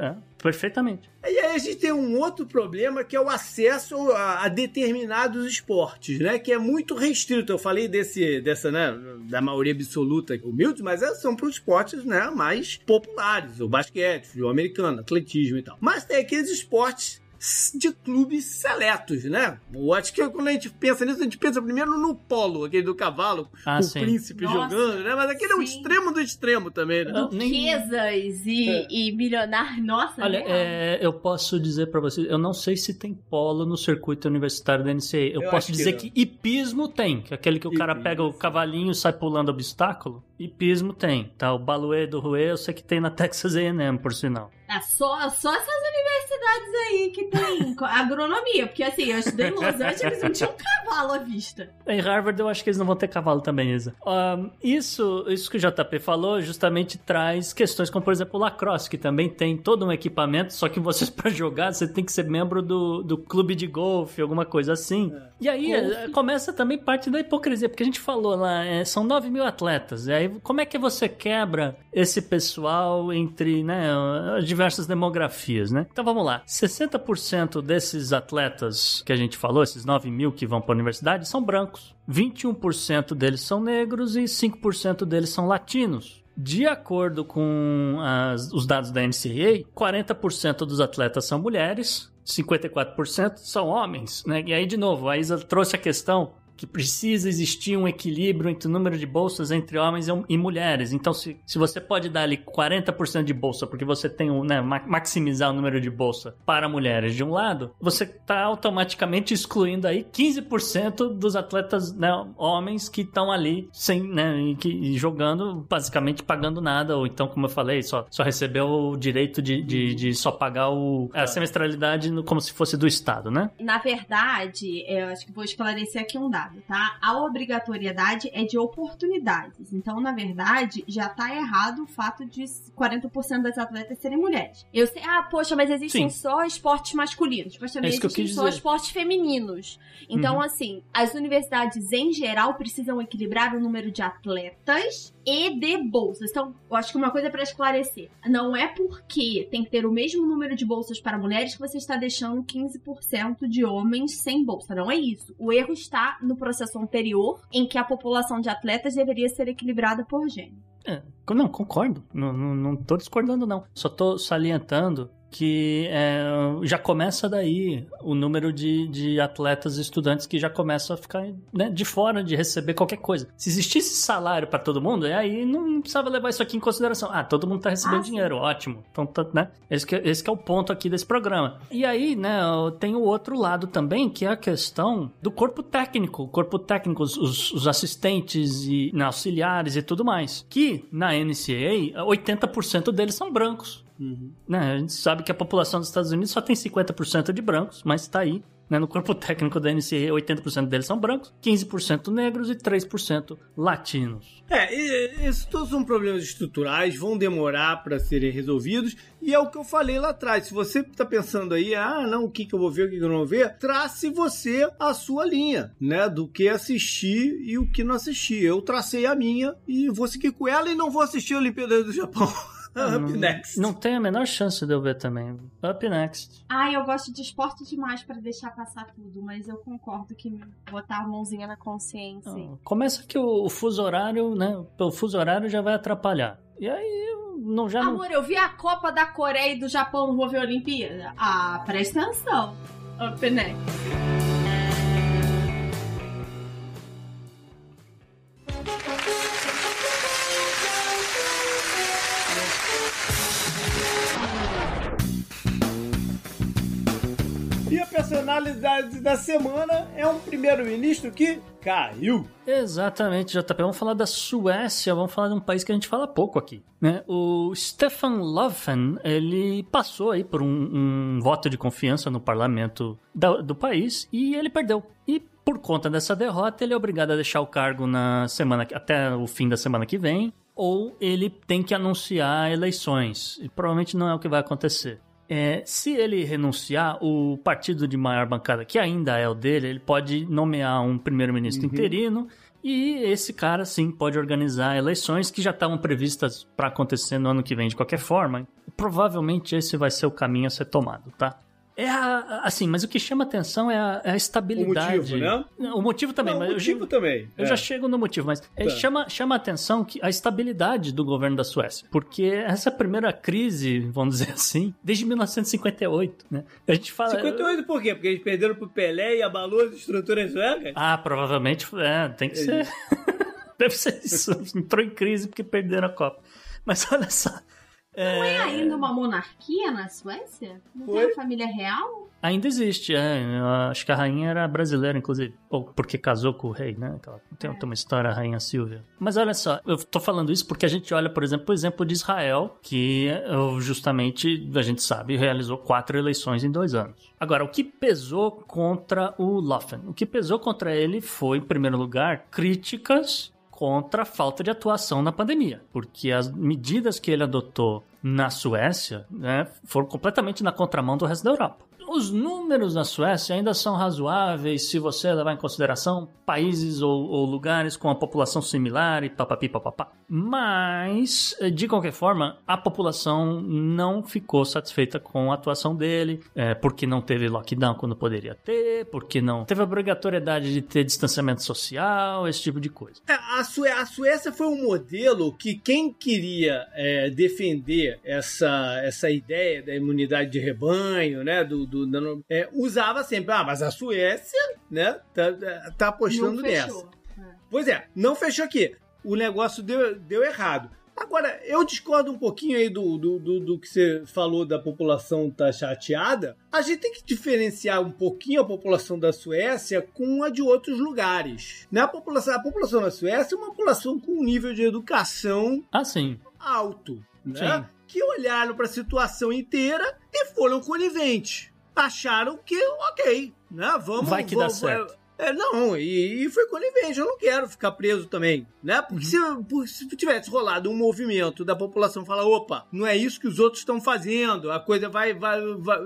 É, perfeitamente. E aí a gente tem um outro problema que é o acesso a, a determinados esportes, né? Que é muito restrito. Eu falei desse, dessa, né? Da maioria absoluta humilde, mas é- são para os esportes, né? Mais populares. O basquete, futebol americano, atletismo e tal. Mas tem aqueles esportes de clubes seletos, né? Eu acho que quando a gente pensa nisso, a gente pensa primeiro no polo, aquele do cavalo, Ah, o sim. príncipe Nossa, jogando, né? Mas aquele é o sim. extremo do extremo também, né? Riquezas e, É. e milionários. Nossa, Olha, real. é, eu posso dizer pra vocês, eu não sei se tem polo no circuito universitário da NCAA. Eu, Eu posso que dizer não. que hipismo tem, que é aquele que o cara Hipismo, pega o cavalinho e sai pulando obstáculo. Hipismo tem, tá? O baluê do Rue eu sei que tem na Texas A&M, por sinal. É só, só essas universidades aí que tem agronomia. Porque assim, eu estudei em Los Angeles não tinha um cavalo à vista. Em Harvard eu acho que eles não vão ter cavalo também, Isa. Ahn, isso, isso que o JP falou justamente traz questões como, por exemplo, o lacrosse, que também tem todo um equipamento, só que vocês para jogar você tem que ser membro do, do clube de golfe, alguma coisa assim. E aí Golfe. eh, começa também parte da hipocrisia, porque a gente falou lá, eh, são 9 mil atletas, e aí como é que você quebra esse pessoal entre né, as diversas demografias, né? Então vamos lá, 60% desses atletas que a gente falou, esses 9 mil que vão para a universidade, são brancos. 21% deles são negros e 5% deles são latinos. De acordo com as- os dados da NCAA, 40% dos atletas são mulheres, 54% são homens, né? E aí, de novo, a Isa trouxe a questão que precisa existir um equilíbrio entre o número de bolsas entre homens e- mulheres. Então, se, se você pode dar ali 40% de bolsa, porque você tem o, né, ma- maximizar o número de bolsa para mulheres de um lado, você está automaticamente excluindo aí 15% dos atletas né, homens que estão ali sem, né, que, jogando, basicamente pagando nada, ou então, como eu falei, só, só recebeu o direito de, de, de só pagar o, a semestralidade no- como se fosse do Estado, né? Na verdade, eu acho que vou esclarecer aqui um dado, tá? A obrigatoriedade é de oportunidades. Então, na verdade, já tá errado o fato de 40% das atletas serem mulheres. Eu sei, ah, poxa, mas existem Sim. só esportes masculinos. Mas também É existem só dizer. esportes femininos. Então, Uhum. assim, as universidades em geral precisam equilibrar o número de atletas e de bolsas. Então, eu acho que uma coisa para esclarecer. Não é porque tem que ter o mesmo número de bolsas para mulheres que você está deixando 15% de homens sem bolsa. Não é isso. O erro está no processo anterior, em que a população de atletas deveria ser equilibrada por gênero. É, não, concordo. Não, não, não tô discordando, não. Só tô salientando que é, já começa daí o número de, de atletas e estudantes que já começam a ficar né, de fora de receber qualquer coisa. Se existisse salário para todo mundo, aí não precisava levar isso aqui em consideração. Ah, todo mundo tá recebendo ah, dinheiro, ótimo. Então, tá, né? Esse que, esse que é o ponto aqui desse programa. E aí, né, tem o outro lado também, que é a questão do corpo técnico. O corpo técnico, os, os assistentes e né, auxiliares e tudo mais. Que na NCAA, 80% deles são brancos. Uhum. Né, a gente sabe que a população dos Estados Unidos só tem 50% de brancos, mas tá aí. Né, no corpo técnico da NCAA, 80% deles são brancos, 15% negros e 3% latinos. É, esses todos são problemas estruturais, vão demorar para serem resolvidos, e é o que eu falei lá atrás. Se você está pensando aí, ah, não, o que, que eu vou ver, o que, que eu não vou ver, trace você a sua linha, né, do que assistir e o que não assistir. Eu tracei a minha e vou seguir com ela e não vou assistir a Olimpíada do Japão. Up não, Next. Não tem a menor chance de eu ver também. Up Next. Ah, eu gosto de esporte demais para deixar passar tudo, mas eu concordo que botar a mãozinha na consciência. Não, começa que o, o, fuso horário, né? O fuso horário já vai atrapalhar. E aí, não já Amor, não... eu vi a Copa da Coreia e do Japão, não vou ver a Olimpíada. Ah, presta atenção. Up Next. Personalidade da semana é um primeiro-ministro que caiu. Exatamente, JP. Vamos falar da Suécia, vamos falar de um país que a gente fala pouco aqui. Né? O Stefan Löfven, ele passou aí por um, um voto de confiança no parlamento da, do país e ele perdeu. E por conta dessa derrota, ele é obrigado a deixar o cargo na semana até o fim da semana que vem, ou ele tem que anunciar eleições. E provavelmente não é o que vai acontecer. É, se ele renunciar, o partido de maior bancada, que ainda é o dele, ele pode nomear um primeiro-ministro uhum. interino e esse cara, sim, pode organizar eleições que já estavam previstas para acontecer no ano que vem de qualquer forma. Provavelmente esse vai ser o caminho a ser tomado, tá? É a, assim, mas o que chama atenção é a, é a estabilidade. O motivo, né? O motivo também. Não, o motivo eu, também. Eu é. já chego no motivo, mas é, tá. chama, chama a atenção que a estabilidade do governo da Suécia. Porque essa primeira crise, vamos dizer assim, desde 1958, né? A gente fala... 58 por quê? Porque eles perderam pro Pelé e abalou as estruturas suecas? Ah, provavelmente, é, tem que ser... Deve ser isso. Entrou em crise porque perderam a Copa. Mas olha só, não é, é ainda uma monarquia na Suécia? Não Foi? tem a família real? Ainda existe, é. Acho que a rainha era brasileira, inclusive. Ou porque casou com o rei, né? Tem, é. tem uma história, a rainha Silvia. Mas olha só, eu tô falando isso porque a gente olha, por exemplo, o exemplo de Israel, que justamente, a gente sabe, realizou quatro eleições em dois anos. Agora, o que pesou contra o Loffen? O que pesou contra ele foi, em primeiro lugar, críticas contra a falta de atuação na pandemia, porque as medidas que ele adotou na Suécia né, foram completamente na contramão do resto da Europa. Os números na Suécia ainda são razoáveis se você levar em consideração países ou, ou lugares com a população similar e papapi papapá. Mas, de qualquer forma, a população não ficou satisfeita com a atuação dele, é, porque não teve lockdown quando poderia ter, porque não teve obrigatoriedade de ter distanciamento social, esse tipo de coisa. É, a, Sué a Suécia foi um modelo que quem queria é, defender essa, essa ideia da imunidade de rebanho, né, do, do é, usava sempre, ah, mas a Suécia, né, tá, tá apostando nessa. É. Pois é, não fechou aqui. O negócio deu, deu errado. Agora, eu discordo um pouquinho aí do, do, do, do, que você falou da população tá chateada. A gente tem que diferenciar um pouquinho a população da Suécia com a de outros lugares. Né? A, população, a população da Suécia é uma população com um nível de educação ah, sim. alto. Né? Sim. Que olharam para a situação inteira e foram coniventes acharam que, ok, né? Vamos. Vai que vamos, dá certo. É, não, e, e, foi conivente, eu não quero ficar preso também, né? Porque uhum. se, se tivesse rolado um movimento da população falar, opa, não é isso que os outros estão fazendo, a coisa vai, vai, vai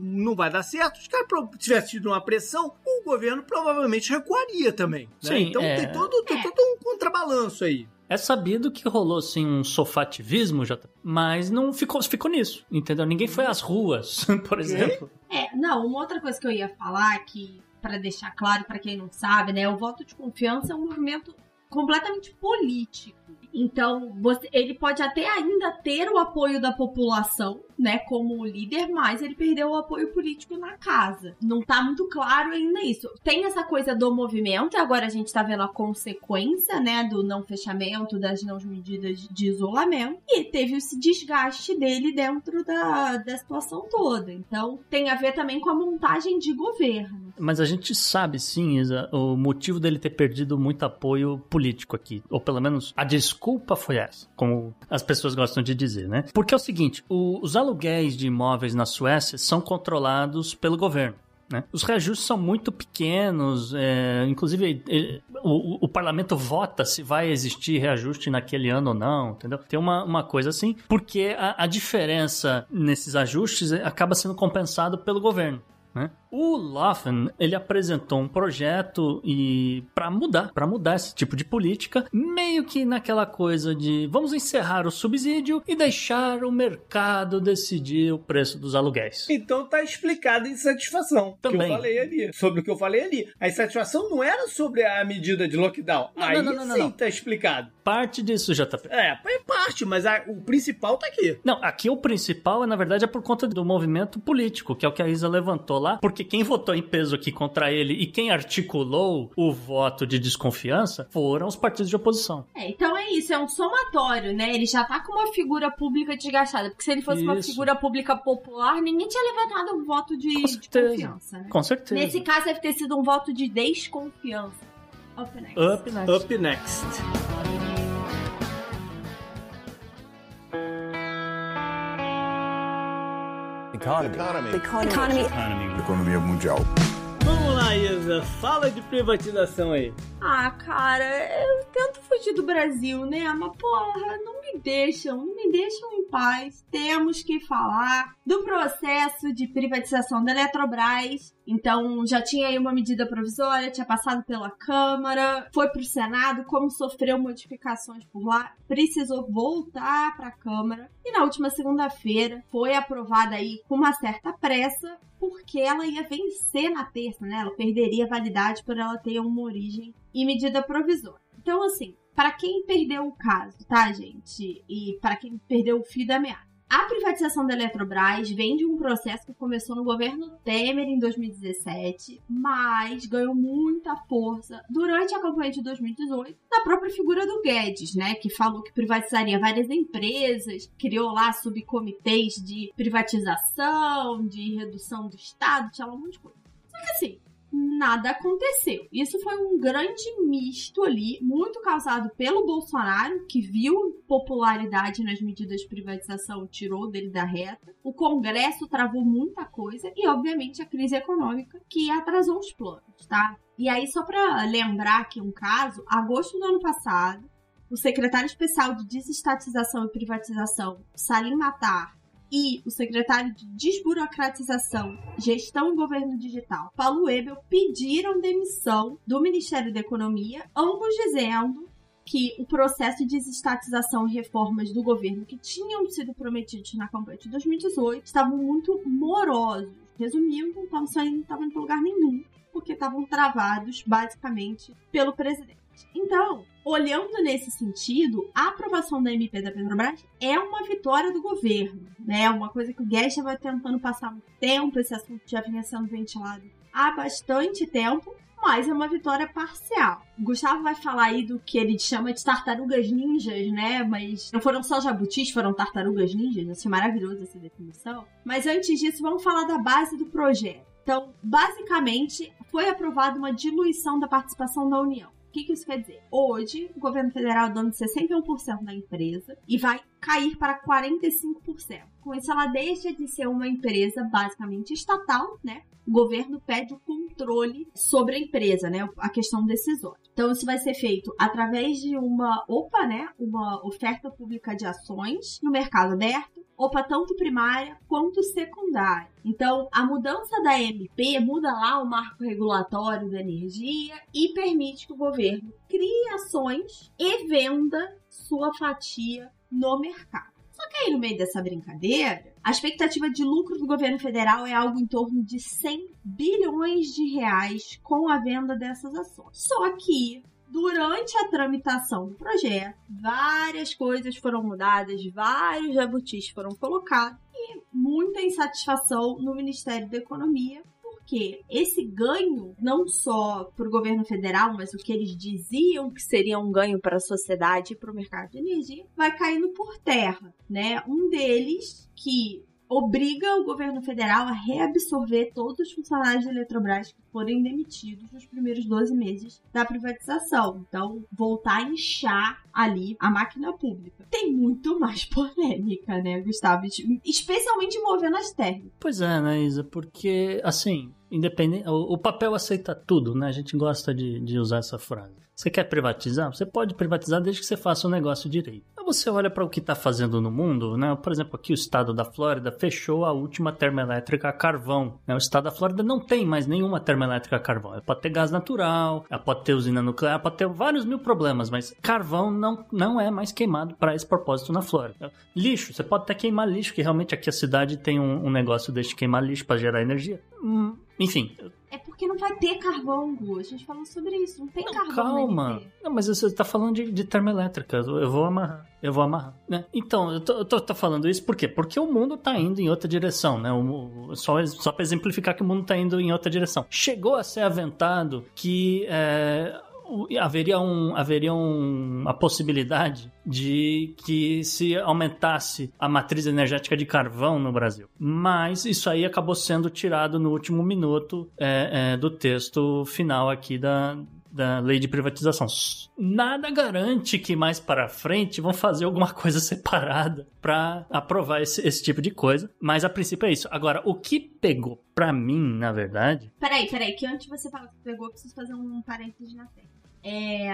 não vai dar certo, os caras tivessem tido uma pressão, o governo provavelmente recuaria também. Né? Sim, então é... tem, todo, tem todo um contrabalanço aí. É sabido que rolou assim um sofativismo, já, mas não ficou, ficou nisso, entendeu? Ninguém foi às ruas, por exemplo. É, não, uma outra coisa que eu ia falar que para deixar claro para quem não sabe, né, o voto de confiança é um movimento completamente político. Então, você, ele pode até ainda ter o apoio da população, né, como líder, mas ele perdeu o apoio político na casa. Não tá muito claro ainda isso. Tem essa coisa do movimento, agora a gente tá vendo a consequência, né, do não fechamento, das não medidas de isolamento, e teve esse desgaste dele dentro da, da situação toda. Então, tem a ver também com a montagem de governo. Mas a gente sabe, sim, Isa, o motivo dele ter perdido muito apoio político aqui, ou pelo menos a desculpa foi essa, como as pessoas gostam de dizer, né? Porque é o seguinte, o, os aluguéis de imóveis na Suécia são controlados pelo governo. Né? Os reajustes são muito pequenos, é, inclusive é, o, o, parlamento vota se vai existir reajuste naquele ano ou não, entendeu? Tem uma, uma coisa assim, porque a, a diferença nesses ajustes acaba sendo compensado pelo governo. Né? O Loffen, ele apresentou um projeto e para mudar, para mudar esse tipo de política, meio que naquela coisa de vamos encerrar o subsídio e deixar o mercado decidir o preço dos aluguéis. Então tá explicada a insatisfação Também. que eu falei ali, sobre o que eu falei ali. A insatisfação não era sobre a medida de lockdown. Não, Aí não, não, não, não, sim não. tá explicado. Parte disso, JP. É, é parte, mas a- o principal tá aqui. Não, aqui o principal, na verdade, é por conta do movimento político, que é o que a Isa levantou lá, porque quem votou em peso aqui contra ele e quem articulou o voto de desconfiança foram os partidos de oposição. É, então é isso, é um somatório, né? Ele já tá com uma figura pública desgastada. Porque se ele fosse uma Isso. figura pública popular, ninguém tinha levantado um voto de, Com de confiança, né? Com certeza. Nesse caso, deve ter sido um voto de desconfiança. Up next. Up next. Up next. Economy. Economy. Economia mundial. Vamos lá, Isa. Fala de privatização aí. Ah, cara, eu tento fugir do Brasil, né? Mas, porra, não me deixam, não me deixam em paz. Temos que falar do processo de privatização da Eletrobras. Então, já tinha aí uma medida provisória, tinha passado pela Câmara, foi pro Senado, como sofreu modificações por lá, precisou voltar pra Câmara. E na última segunda-feira foi aprovada aí com uma certa pressa, porque ela ia vencer na terça, né? Ela perderia validade por ela ter uma origem e medida provisória. Então, assim, para quem perdeu o caso, tá, gente? E para quem perdeu o fio da meada. A privatização da Eletrobras vem de um processo que começou no governo Temer em 2017, mas ganhou muita força durante a campanha de 2018 na própria figura do Guedes, né? Que falou que privatizaria várias empresas, criou lá subcomitês de privatização, de redução do Estado, tinha um monte de coisa. Só que assim, nada aconteceu. Isso foi um grande misto ali, muito causado pelo Bolsonaro, que viu popularidade nas medidas de privatização, tirou dele da reta. O Congresso travou muita coisa e, obviamente, a crise econômica que atrasou os planos, tá? E aí, só para lembrar aqui um caso, agosto do ano passado, o secretário especial de desestatização e privatização, Salim Matar, e o secretário de Desburocratização, Gestão e Governo Digital, Paulo Ebel, pediram demissão do Ministério da Economia, ambos dizendo que o processo de desestatização e reformas do governo que tinham sido prometidos na campanha de 2018 estavam muito morosos. Resumindo, não estavam saindo, não estavam para lugar nenhum, porque estavam travados, basicamente, pelo presidente. Então, olhando nesse sentido, a aprovação da MP da Petrobras é uma vitória do governo, né? Uma coisa que o Guedes estava tentando passar há muito tempo, esse assunto já vinha sendo ventilado há bastante tempo, mas é uma vitória parcial. O Gustavo vai falar aí do que ele chama de tartarugas ninjas, né? Mas não foram só jabutis, foram tartarugas ninjas. Eu achei maravilhosa essa definição. Mas antes disso, vamos falar da base do projeto. Então, basicamente, foi aprovada uma diluição da participação da União. O que, que isso quer dizer? Hoje, o governo federal é dono de 61% da empresa e vai cair para 45%. Com isso, ela deixa de ser uma empresa basicamente estatal, né? O governo pede o controle sobre a empresa, né? A questão decisória. Então, isso vai ser feito através de uma OPA, né? Uma oferta pública de ações no mercado aberto, OPA tanto primária quanto secundária. Então, a mudança da MP muda lá o marco regulatório da energia e permite que o governo crie ações e venda sua fatia no mercado. Só que aí, no meio dessa brincadeira, a expectativa de lucro do governo federal é algo em torno de 100 bilhões de reais com a venda dessas ações. Só que durante a tramitação do projeto, várias coisas foram mudadas, vários jabutis foram colocados e muita insatisfação no Ministério da Economia porque esse ganho, não só para o governo federal, mas o que eles diziam que seria um ganho para a sociedade e para o mercado de energia, vai caindo por terra, né? Um deles que obriga o governo federal a reabsorver todos os funcionários da Eletrobras que forem demitidos nos primeiros 12 meses da privatização. Então, voltar a inchar ali a máquina pública. Tem muito mais polêmica, né, Gustavo? Especialmente envolvendo as térmicas. Pois é, né, Isa? Porque, assim, independente, o, o, papel aceita tudo, né? A gente gosta de, de usar essa frase. Você quer privatizar? Você pode privatizar desde que você faça o negócio direito. Você olha para o que está fazendo no mundo, né? Por exemplo, aqui o estado da Flórida fechou a última termoelétrica a carvão. Né? O estado da Flórida não tem mais nenhuma termoelétrica a carvão. Ela pode ter gás natural, ela pode ter usina nuclear, pode ter vários mil problemas, mas carvão não, não é mais queimado para esse propósito na Flórida. Lixo, você pode até queimar lixo, que realmente aqui a cidade tem um, um negócio de queimar lixo para gerar energia. Hum, enfim. É porque não vai ter carvão, Gu. A gente falou sobre isso. Não tem não, carvão. Calma. Não, mas você tá falando de, de termoelétrica. Eu vou amarrar. Eu vou amarrar. Né? Então, eu tô, eu tô, tô, falando isso por quê? Porque o mundo tá indo em outra direção, né? O, só, só pra exemplificar que o mundo tá indo em outra direção. Chegou a ser aventado que. É, haveria, um, haveria um, a possibilidade de que se aumentasse a matriz energética de carvão no Brasil. Mas isso aí acabou sendo tirado no último minuto é, é, do texto final aqui da, da lei de privatização. Nada garante que mais para frente vão fazer alguma coisa separada para aprovar esse, esse, tipo de coisa, mas a princípio é isso. Agora, o que pegou para mim, na verdade. Peraí, peraí, que antes você fala que pegou, eu preciso fazer um parênteses na tela. É,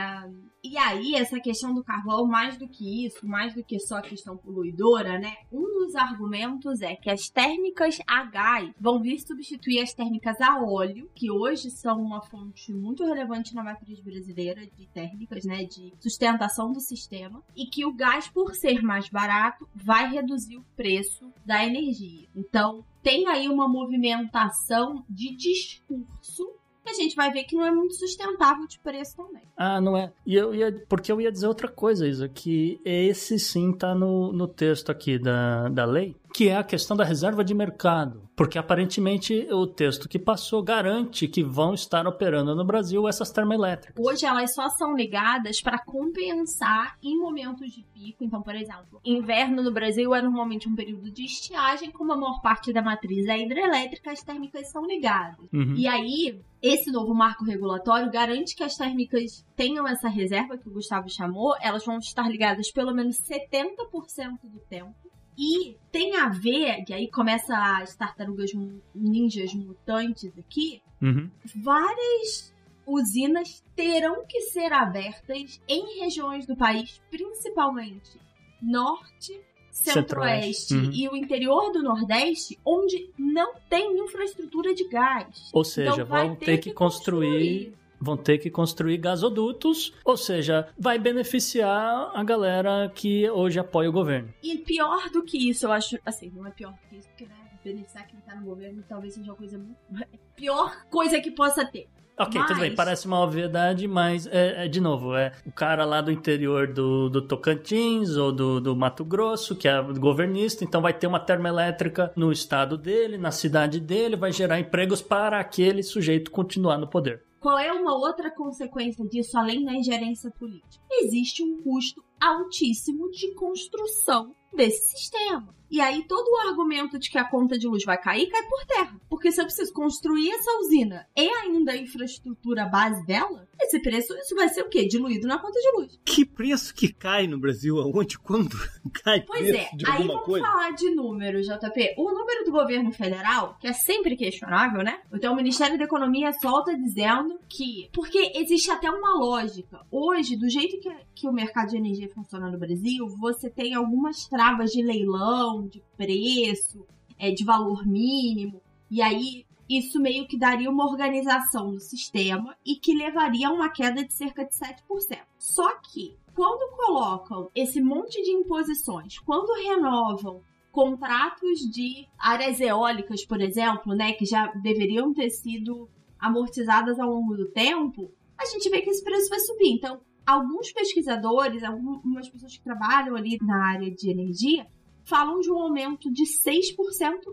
e aí, essa questão do carvão, mais do que isso, mais do que só a questão poluidora, né? Um dos argumentos é que as térmicas a gás vão vir substituir as térmicas a óleo, que hoje são uma fonte muito relevante na matriz brasileira de térmicas, né? De sustentação do sistema, e que o gás, por ser mais barato, vai reduzir o preço da energia. Então, tem aí uma movimentação de discurso a gente vai ver que não é muito sustentável de preço também. Ah, não é. E eu ia, porque eu ia dizer outra coisa, Isa, que esse sim tá no, no texto aqui da, da lei, que é a questão da reserva de mercado. Porque aparentemente o texto que passou garante que vão estar operando no Brasil essas termoelétricas. Hoje elas só são ligadas para compensar em momentos de pico. Então, por exemplo, inverno no Brasil é normalmente um período de estiagem, como a maior parte da matriz é hidrelétrica, as térmicas são ligadas. Uhum. E aí, esse novo marco regulatório garante que as térmicas tenham essa reserva que o Gustavo chamou, elas vão estar ligadas pelo menos 70% do tempo e tem a ver, e aí começa as tartarugas ninjas mutantes aqui, uhum. várias usinas terão que ser abertas em regiões do país, principalmente norte, centro-oeste uhum. e o interior do nordeste, onde não tem infraestrutura de gás. Ou seja, então, vão ter, ter que, que construir, construir vão ter que construir gasodutos, ou seja, vai beneficiar a galera que hoje apoia o governo. E pior do que isso, eu acho, assim, não é pior do que isso, porque né, beneficiar quem tá no governo talvez seja uma coisa muito... pior coisa que possa ter. Ok, mas... tudo bem, parece uma obviedade, mas é, é, de novo, é o cara lá do interior do, do Tocantins ou do, do Mato Grosso, que é governista, então vai ter uma termoelétrica no estado dele, na cidade dele, vai gerar empregos para aquele sujeito continuar no poder. Qual é uma outra consequência disso, além da ingerência política? Existe um custo altíssimo de construção desse sistema. E aí todo o argumento de que a conta de luz vai cair cai por terra. Porque se eu preciso construir essa usina e ainda a infraestrutura base dela, esse preço isso vai ser o quê? Diluído na conta de luz. Que preço que cai no Brasil? Aonde? Quando cai pois preço é, de aí vamos coisa? falar de números, JP. O número do governo federal, que é sempre questionável, né? Então o Ministério da Economia solta dizendo que... Porque existe até uma lógica. Hoje, do jeito que, que o mercado de energia funciona no Brasil, você tem algumas travas de leilão, de preço, é, de valor mínimo. E aí isso meio que daria uma organização no sistema e que levaria a uma queda de cerca de 7%. Só que, quando colocam esse monte de imposições, quando renovam contratos de áreas eólicas, por exemplo, né, que já deveriam ter sido amortizadas ao longo do tempo, a gente vê que esse preço vai subir. Então, alguns pesquisadores, algumas pessoas que trabalham ali na área de energia, falam de um aumento de 6%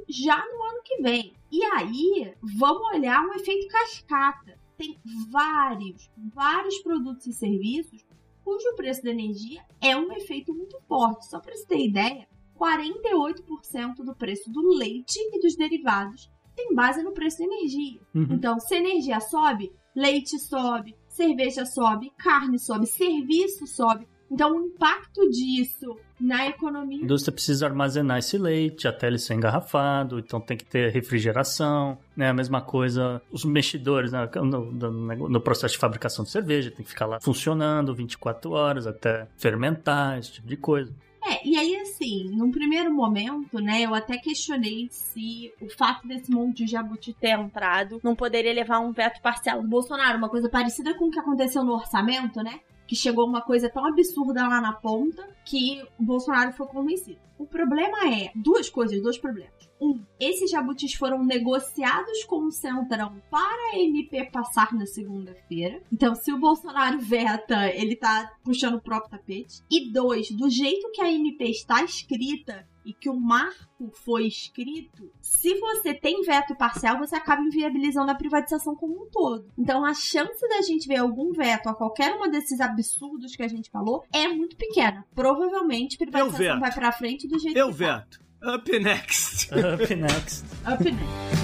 já no ano que vem. E aí, vamos olhar um efeito cascata. Tem vários, vários produtos e serviços cujo preço da energia é um efeito muito forte. Só para você ter ideia, 48% do preço do leite e dos derivados tem base no preço da energia. Uhum. Então, se a energia sobe, leite sobe, cerveja sobe, carne sobe, serviço sobe. Então, o impacto disso na economia. A indústria precisa armazenar esse leite até ele ser engarrafado, então tem que ter refrigeração, né? A mesma coisa, os mexidores né? no, no, no, processo de fabricação de cerveja, tem que ficar lá funcionando 24 horas até fermentar, esse tipo de coisa. É, e aí assim, num primeiro momento, né, eu até questionei se o fato desse monte de jabuti ter entrado não poderia levar um veto parcial do Bolsonaro, uma coisa parecida com o que aconteceu no orçamento, né? Que chegou uma coisa tão absurda lá na ponta que o Bolsonaro foi convencido. O problema é duas coisas, dois problemas. Um, esses jabutis foram negociados com o Centrão para a MP passar na segunda-feira. Então, se o Bolsonaro veta, ele tá puxando o próprio tapete. E dois, do jeito que a MP está escrita, e que o marco foi escrito, se você tem veto parcial, você acaba inviabilizando a privatização como um todo. Então a chance da gente ver algum veto a qualquer uma desses absurdos que a gente falou é muito pequena. Provavelmente a privatização vai para frente do jeito Eu que tá. veto. Tá. Up next. Up next. Up next.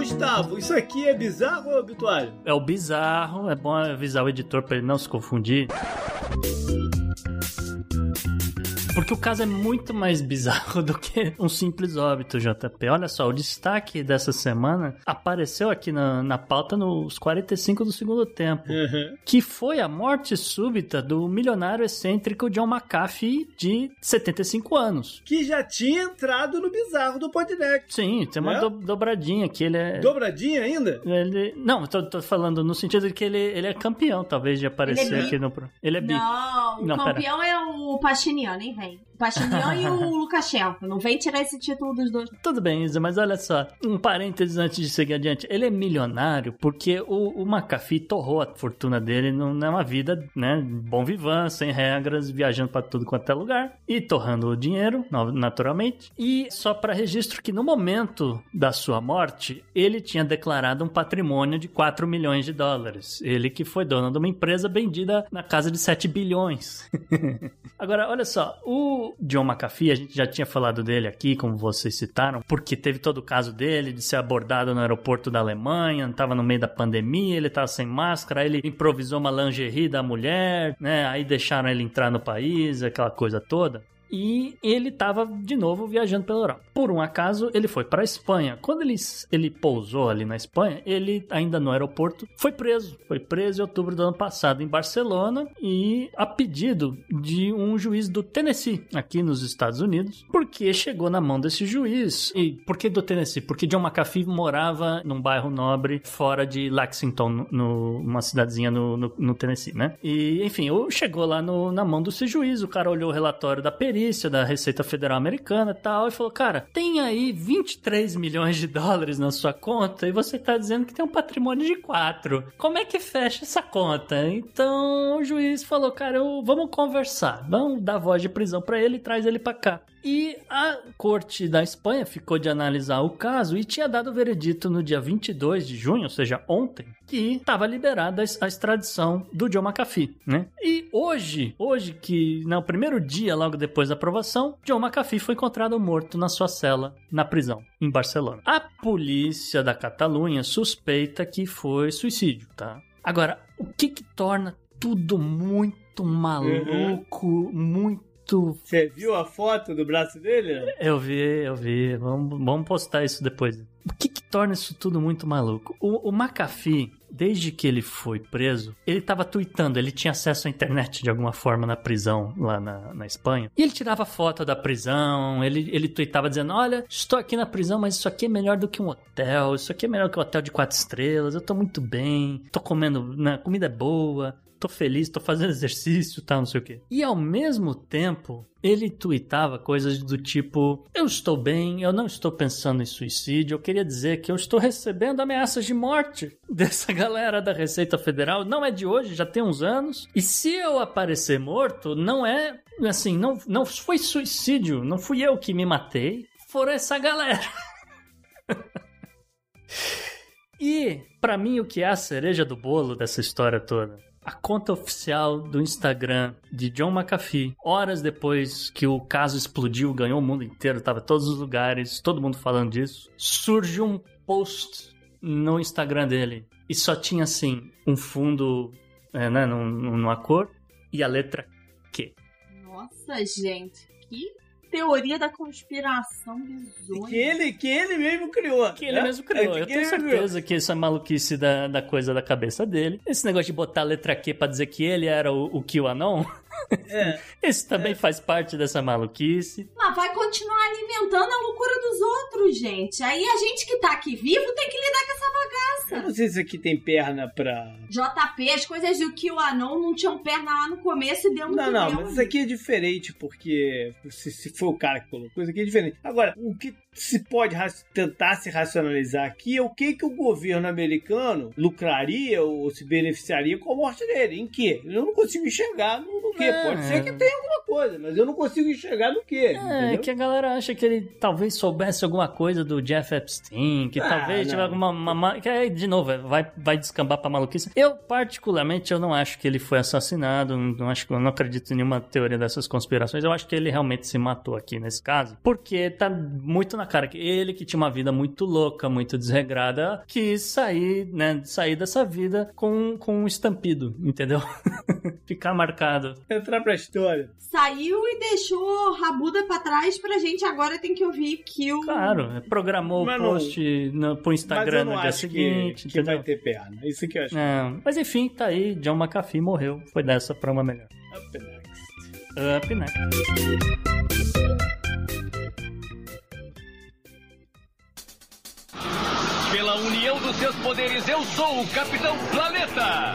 Gustavo, isso aqui é bizarro ou habitual? É o bizarro, é bom avisar o editor para ele não se confundir. Porque o caso é muito mais bizarro do que um simples óbito, JP. Olha só, o destaque dessa semana apareceu aqui na, na pauta nos 45 do segundo tempo. Uhum. Que foi a morte súbita do milionário excêntrico John McAfee, de 75 anos. Que já tinha entrado no bizarro do Podneck. Sim, tem uma é? do, dobradinha que ele é. Dobradinha ainda? Ele... Não, tô, tô falando no sentido de que ele, ele é campeão, talvez, de aparecer é aqui no. Ele é bi. Não, Não o campeão pera. é o Pachiniano, hein, velho? Pachinian e o Lukashenko. Não vem tirar esse título dos dois. Tudo bem, Isa, mas olha só. Um parênteses antes de seguir adiante. Ele é milionário porque o, o McAfee torrou a fortuna dele numa vida, né, bom vivan, sem regras, viajando para tudo quanto é lugar e torrando o dinheiro, naturalmente. E só para registro que no momento da sua morte, ele tinha declarado um patrimônio de 4 milhões de dólares. Ele que foi dono de uma empresa vendida na casa de 7 bilhões. Agora, olha só, o John McAfee, a gente já tinha falado dele aqui, como vocês citaram, porque teve todo o caso dele de ser abordado no aeroporto da Alemanha, estava no meio da pandemia, ele estava sem máscara, ele improvisou uma lingerie da mulher, né? Aí deixaram ele entrar no país, aquela coisa toda e ele estava de novo viajando pela Europa. Por um acaso, ele foi para a Espanha. Quando ele, ele pousou ali na Espanha, ele ainda no aeroporto foi preso. Foi preso em outubro do ano passado em Barcelona e a pedido de um juiz do Tennessee, aqui nos Estados Unidos, porque chegou na mão desse juiz. E por que do Tennessee? Porque John McAfee morava num bairro nobre fora de Lexington, numa cidadezinha no, no, no, Tennessee, né? E enfim, chegou lá no, na mão desse juiz, o cara olhou o relatório da perícia da Receita Federal Americana e tal, e falou: Cara, tem aí 23 milhões de dólares na sua conta e você tá dizendo que tem um patrimônio de 4. Como é que fecha essa conta? Então o juiz falou: Cara, eu, vamos conversar, vamos dar voz de prisão para ele e traz ele para cá. E a corte da Espanha ficou de analisar o caso e tinha dado o veredito no dia 22 de junho, ou seja, ontem, que estava liberada a extradição do John McAfee, né? E hoje, hoje que no primeiro dia logo depois da aprovação, John McAfee foi encontrado morto na sua cela na prisão em Barcelona. A polícia da Catalunha suspeita que foi suicídio, tá? Agora, o que que torna tudo muito maluco, uhum. muito você viu a foto do braço dele? Eu vi, eu vi. Vamos, vamos postar isso depois. O que, que torna isso tudo muito maluco? O, o McAfee, desde que ele foi preso, ele estava tweetando, ele tinha acesso à internet de alguma forma na prisão lá na, na Espanha. E ele tirava foto da prisão, ele, ele tweetava dizendo: Olha, estou aqui na prisão, mas isso aqui é melhor do que um hotel, isso aqui é melhor que um hotel de quatro estrelas, eu tô muito bem, tô comendo, né, comida é boa. Tô feliz, tô fazendo exercício, tal, não sei o quê. E ao mesmo tempo, ele tweetava coisas do tipo: Eu estou bem, eu não estou pensando em suicídio, eu queria dizer que eu estou recebendo ameaças de morte dessa galera da Receita Federal. Não é de hoje, já tem uns anos. E se eu aparecer morto, não é assim, não, não foi suicídio, não fui eu que me matei, foram essa galera. e, para mim, o que é a cereja do bolo dessa história toda? A conta oficial do Instagram de John McAfee, horas depois que o caso explodiu, ganhou o mundo inteiro, tava em todos os lugares, todo mundo falando disso, surge um post no Instagram dele e só tinha assim um fundo, é, né, numa cor e a letra Q. Nossa, gente, que teoria da conspiração bizonha. Que ele, que ele mesmo criou. Que ele né? mesmo criou. É, Eu tenho certeza criou. que isso é maluquice da, da coisa da cabeça dele. Esse negócio de botar a letra Q pra dizer que ele era o, o QAnon. É. Esse também é. faz parte dessa maluquice. Mas vai continuar alimentando a loucura dos outros, gente. Aí a gente que tá aqui vivo tem que lidar com essa bagaça. Eu não sei se aqui tem perna pra. JP, as coisas do QAnon não tinham perna lá no começo e deu no Não, não, mas isso aqui é diferente, porque se, se foi o cara que colocou, isso aqui é diferente. Agora, o que se pode tentar se racionalizar aqui é o que, que o governo americano lucraria ou se beneficiaria com a morte dele. Em que? Eu não consigo enxergar no, no que. É. Pode ser que tenha alguma coisa, mas eu não consigo enxergar no que. É, entendeu? que a galera acha que ele talvez soubesse alguma coisa do Jeff Epstein, que ah, talvez tivesse alguma. Uma, que aí, de novo, vai, vai descambar pra maluquice. Eu, particularmente, eu não acho que ele foi assassinado, não acho eu não acredito em nenhuma teoria dessas conspirações. Eu acho que ele realmente se matou aqui nesse caso, porque tá muito na cara que ele, que tinha uma vida muito louca, muito desregrada, quis sair, né, sair dessa vida com, com um estampido, entendeu? Ficar marcado. Entrar pra história. Saiu e deixou Rabuda pra trás pra gente agora tem que ouvir que o... Claro, programou o post no, pro Instagram no dia seguinte. Que, que vai ter perna, isso que eu acho. Não, mas enfim, tá aí, John McAfee morreu, foi dessa pra uma melhor. Up next. Up next. Pela união dos seus poderes, eu sou o Capitão Planeta!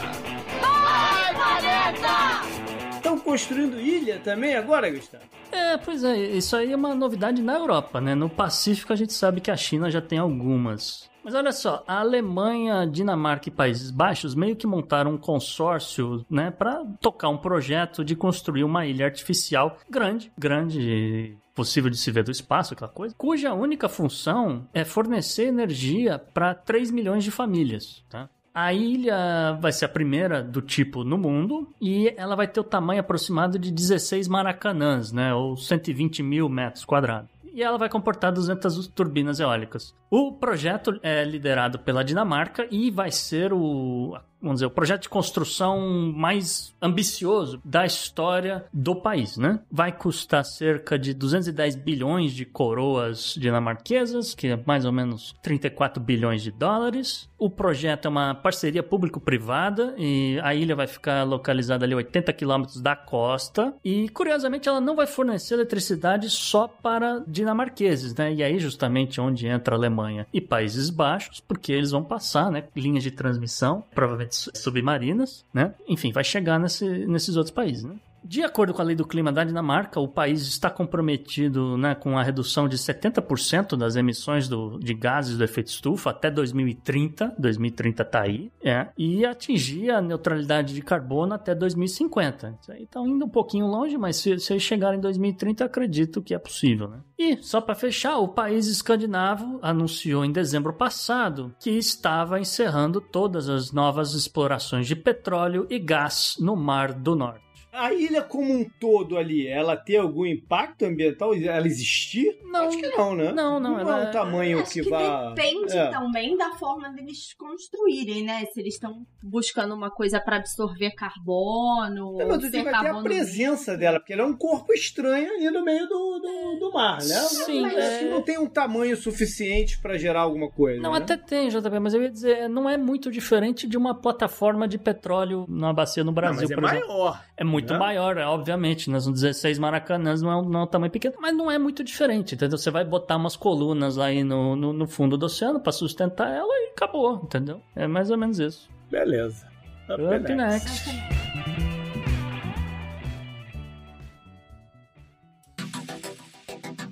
Vai, Planeta! Estão construindo ilha também agora, Gustavo? É, pois é, isso aí é uma novidade na Europa, né? No Pacífico a gente sabe que a China já tem algumas. Mas olha só, a Alemanha, Dinamarca e Países Baixos meio que montaram um consórcio, né, para tocar um projeto de construir uma ilha artificial grande, grande, possível de se ver do espaço, aquela coisa, cuja única função é fornecer energia para 3 milhões de famílias, tá? A ilha vai ser a primeira do tipo no mundo e ela vai ter o tamanho aproximado de 16 maracanãs, né? Ou 120 mil metros quadrados e ela vai comportar 200 turbinas eólicas. O projeto é liderado pela Dinamarca e vai ser o vamos dizer, o projeto de construção mais ambicioso da história do país, né? Vai custar cerca de 210 bilhões de coroas dinamarquesas, que é mais ou menos 34 bilhões de dólares. O projeto é uma parceria público-privada e a ilha vai ficar localizada ali 80 quilômetros da costa e, curiosamente, ela não vai fornecer eletricidade só para dinamarqueses, né? E aí justamente onde entra a Alemanha e Países Baixos, porque eles vão passar, né, linhas de transmissão, provavelmente submarinas, né? Enfim, vai chegar nesse, nesses outros países, né? De acordo com a lei do clima da Dinamarca, o país está comprometido né, com a redução de 70% das emissões do, de gases do efeito estufa até 2030. 2030 está aí. É, e atingir a neutralidade de carbono até 2050. Isso aí está indo um pouquinho longe, mas se, se chegar em 2030, acredito que é possível. Né? E, só para fechar, o país escandinavo anunciou em dezembro passado que estava encerrando todas as novas explorações de petróleo e gás no Mar do Norte a ilha como um todo ali, ela tem algum impacto ambiental? Ela existir? Não. Acho que não, né? Não, não. Não ela... é um tamanho Acho que, que vá... depende é. também da forma deles construírem, né? Se eles estão buscando uma coisa para absorver carbono. É, mas eu digo até a presença mesmo. dela, porque ela é um corpo estranho ali no meio do, do, do mar, né? Sim. Mas é... não tem um tamanho suficiente para gerar alguma coisa. Não, né? até tem, JP, mas eu ia dizer, não é muito diferente de uma plataforma de petróleo numa bacia no Brasil, não, mas é maior é muito né? é. maior, obviamente. Né? Nas 16 Maracanãs não é, um, não é um tamanho pequeno, mas não é muito diferente, entendeu? Você vai botar umas colunas lá aí no, no, no fundo do oceano para sustentar ela e acabou, entendeu? É mais ou menos isso. Beleza. Tá Up, Up next. next.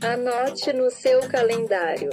Anote no seu calendário.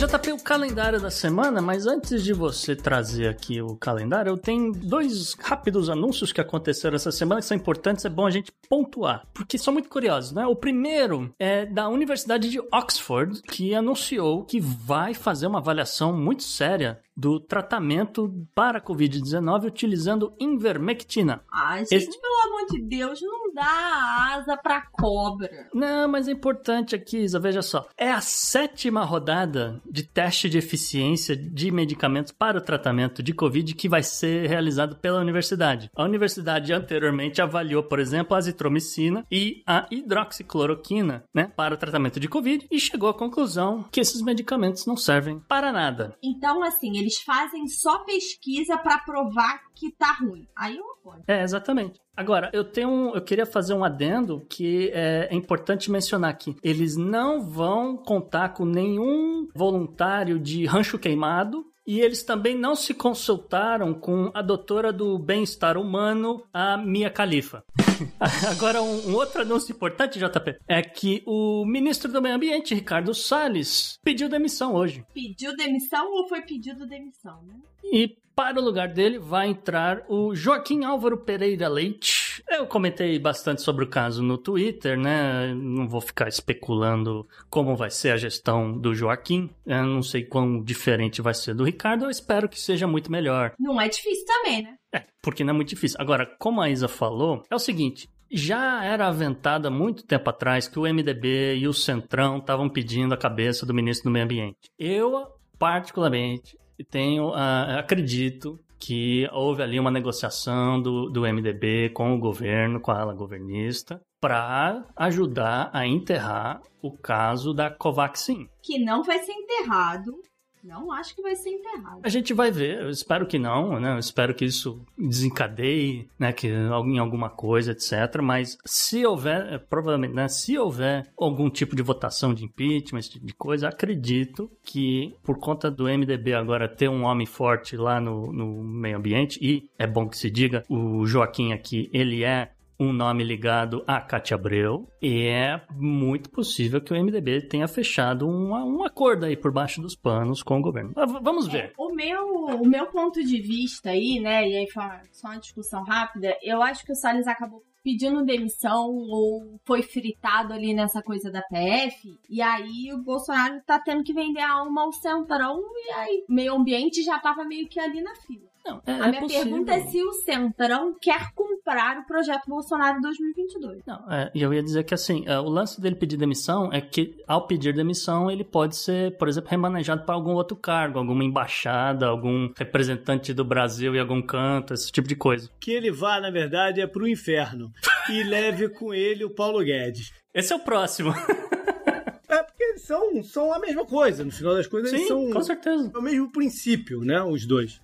JP, o calendário da semana, mas antes de você trazer aqui o calendário, eu tenho dois rápidos anúncios que aconteceram essa semana que são importantes, é bom a gente pontuar, porque são muito curiosos, né? O primeiro é da Universidade de Oxford, que anunciou que vai fazer uma avaliação muito séria do tratamento para a Covid-19 utilizando invermectina. Ai, gente, Esse- pelo amor de Deus, não dá asa pra cobra. Não, mas é importante aqui, Isa, veja só. É a sétima rodada de teste de eficiência de medicamentos para o tratamento de Covid que vai ser realizado pela universidade. A universidade anteriormente avaliou, por exemplo, a azitromicina e a hidroxicloroquina, né, para o tratamento de Covid e chegou à conclusão que esses medicamentos não servem para nada. Então, assim, eles fazem só pesquisa pra provar que tá ruim. Aí eu apoio. É, exatamente. Agora, eu tenho um- eu queria fazer um adendo que é, é importante mencionar aqui. Eles não vão contar com nenhum voluntário de rancho queimado e eles também não se consultaram com a doutora do bem-estar humano, a Mia Khalifa. Agora, um, um outro anúncio importante, JP, é que o ministro do Meio Ambiente, Ricardo Salles, pediu demissão hoje. Pediu demissão ou foi pedido demissão, né? E para o lugar dele vai entrar o Joaquim Álvaro Pereira Leite. Eu comentei bastante sobre o caso no Twitter, né? Não vou ficar especulando como vai ser a gestão do Joaquim. Eu não sei quão diferente vai ser do Ricardo. Eu espero que seja muito melhor. Não é difícil também, né? É, porque não é muito difícil. Agora, como a Isa falou, é o seguinte. Já era aventada há muito tempo atrás que o MDB e o Centrão estavam pedindo a cabeça do ministro do Meio Ambiente. Eu, particularmente, tenho, ah, acredito que houve ali uma negociação do, do MDB com o governo, com a ala governista, para ajudar a enterrar o caso da Covaxin. Que não vai ser enterrado. Não acho que vai ser enterrado. A gente vai ver, eu espero que não, né? Eu espero que isso desencadeie, né? Que em alguma coisa, etc. Mas se houver, eh, provavelmente, né? Se houver algum tipo de votação de impeachment, esse tipo de coisa, acredito que por conta do MDB agora ter um homem forte lá no, no meio ambiente, e é bom que se diga, o Joaquim aqui, ele é um nome ligado a Cátia Abreu, e é muito possível que o MDB tenha fechado um, um acordo aí por baixo dos panos com o governo. Ah, Vamos ver. O meu, o meu ponto de vista aí, né, e aí foi uma- só uma discussão rápida, eu acho que o Salles acabou pedindo demissão ou foi fritado ali nessa coisa da PF, e aí o Bolsonaro tá tendo que vender a alma ao Centrão, e aí meio ambiente já tava meio que ali na fila. Não, é, A é minha possível. pergunta é se o Centrão quer comprar o projeto Bolsonaro 2022. Não, é, e eu ia dizer que assim, é, o lance dele pedir demissão é que, ao pedir demissão, ele pode ser, por exemplo, remanejado para algum outro cargo, alguma embaixada, algum representante do Brasil em algum canto, esse tipo de coisa. Que ele vá, na verdade, é pro inferno. E leve com ele o Paulo Guedes. Esse é o próximo. É porque eles são, são a mesma coisa. No final das coisas, eles Sim, são com certeza. é o mesmo princípio, né? Os dois.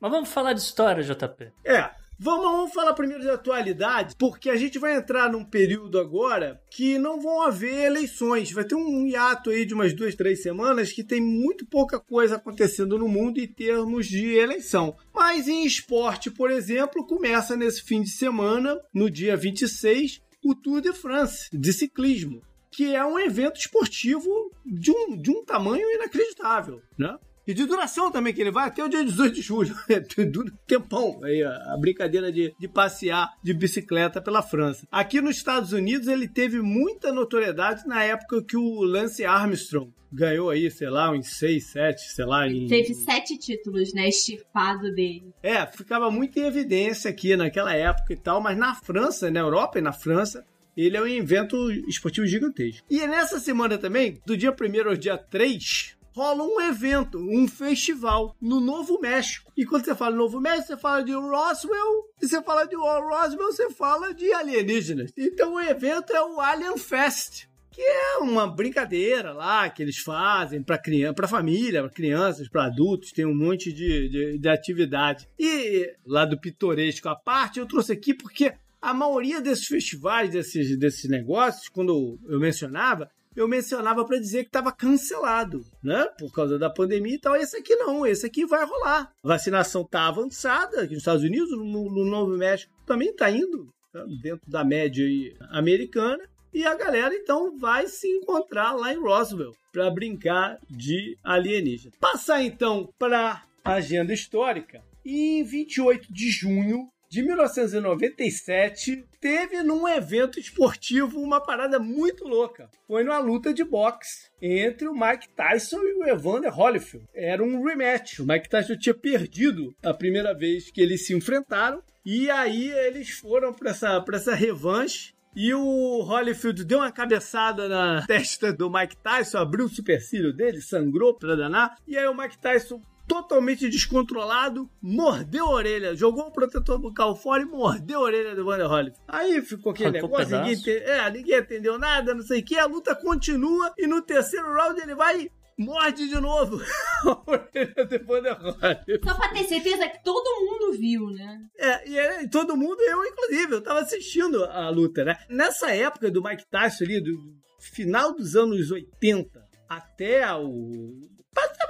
Mas vamos falar de história, JP. É. Vamos, vamos falar primeiro de atualidade, porque a gente vai entrar num período agora que não vão haver eleições. Vai ter um hiato aí de umas duas, três semanas que tem muito pouca coisa acontecendo no mundo em termos de eleição. Mas em esporte, por exemplo, começa nesse fim de semana, no dia 26, o Tour de France de ciclismo, que é um evento esportivo de um, de um tamanho inacreditável, né? E de duração também, que ele vai até o dia 18 de julho. Dura um tempão aí, a brincadeira de, de passear de bicicleta pela França. Aqui nos Estados Unidos, ele teve muita notoriedade na época que o Lance Armstrong ganhou aí, sei lá, uns 6, 7, sei lá. Em... Teve sete títulos, né, extirpado dele. É, ficava muito em evidência aqui naquela época e tal, mas na França, na Europa e na França, ele é um evento esportivo gigantesco. E nessa semana também, do dia 1 ao dia 3, rola um evento, um festival no Novo México. E quando você fala Novo México, você fala de Roswell, e você fala de Roswell, você fala de alienígenas. Então o evento é o Alien Fest. Que é uma brincadeira lá que eles fazem para criança, para família, para crianças, para adultos, tem um monte de, de, de atividade. E lá do pitoresco à parte, eu trouxe aqui porque a maioria desses festivais, desses, desses negócios, quando eu mencionava, eu mencionava para dizer que estava cancelado, né? Por causa da pandemia e tal. Esse aqui não, esse aqui vai rolar. A vacinação tá avançada aqui nos Estados Unidos, no, no Novo México também tá indo, tá? dentro da média americana. e a galera então vai se encontrar lá em Roswell para brincar de alienígena. Passar então para agenda histórica. E em 28 de junho de 1997, teve num evento esportivo uma parada muito louca. Foi numa luta de boxe entre o Mike Tyson e o Evander Holyfield. Era um rematch. O Mike Tyson tinha perdido a primeira vez que eles se enfrentaram. E aí eles foram para essa, essa revanche. E o Holyfield deu uma cabeçada na testa do Mike Tyson, abriu o supercílio dele, sangrou pra danar. E aí o Mike Tyson totalmente descontrolado, mordeu a orelha, jogou o protetor bucal fora e mordeu a orelha do Vander Holyfield. Aí ficou aquele Arrancou negócio, ninguém, pedaço. é, ninguém entendeu nada, não sei o que, a luta continua e no terceiro round ele vai e morde de novo a orelha do Holyfield. Só pra ter certeza que todo mundo viu, né? É, e é, todo mundo, eu inclusive, eu tava assistindo a luta, né? Nessa época do Mike Tyson ali, do final dos anos 80 até o.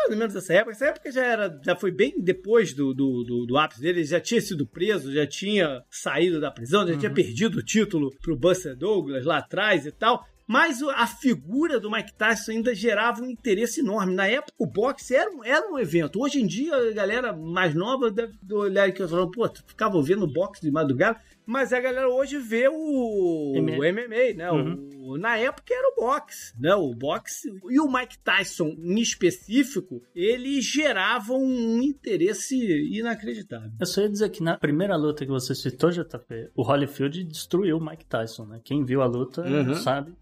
Mais ou menos essa época. Essa época já era. Já foi bem depois do, do, do, do ápice dele. Ele já tinha sido preso, já tinha saído da prisão, já tinha perdido o título pro Buster Douglas lá atrás e tal. Mas a figura do Mike Tyson ainda gerava um interesse enorme. Na época, o boxe era um, era um evento. Hoje em dia, a galera mais nova deve olhar aqui e falar, pô, tu ficava vendo boxe de madrugada. Mas a galera hoje vê o, MMA. o MMA, né? O- na época era o boxe, né? O boxe. E o Mike Tyson, em específico, ele gerava um interesse inacreditável. Eu só ia dizer que na primeira luta que você citou, JP, o Holyfield destruiu o Mike Tyson, né? Quem viu a luta Uhum. sabe.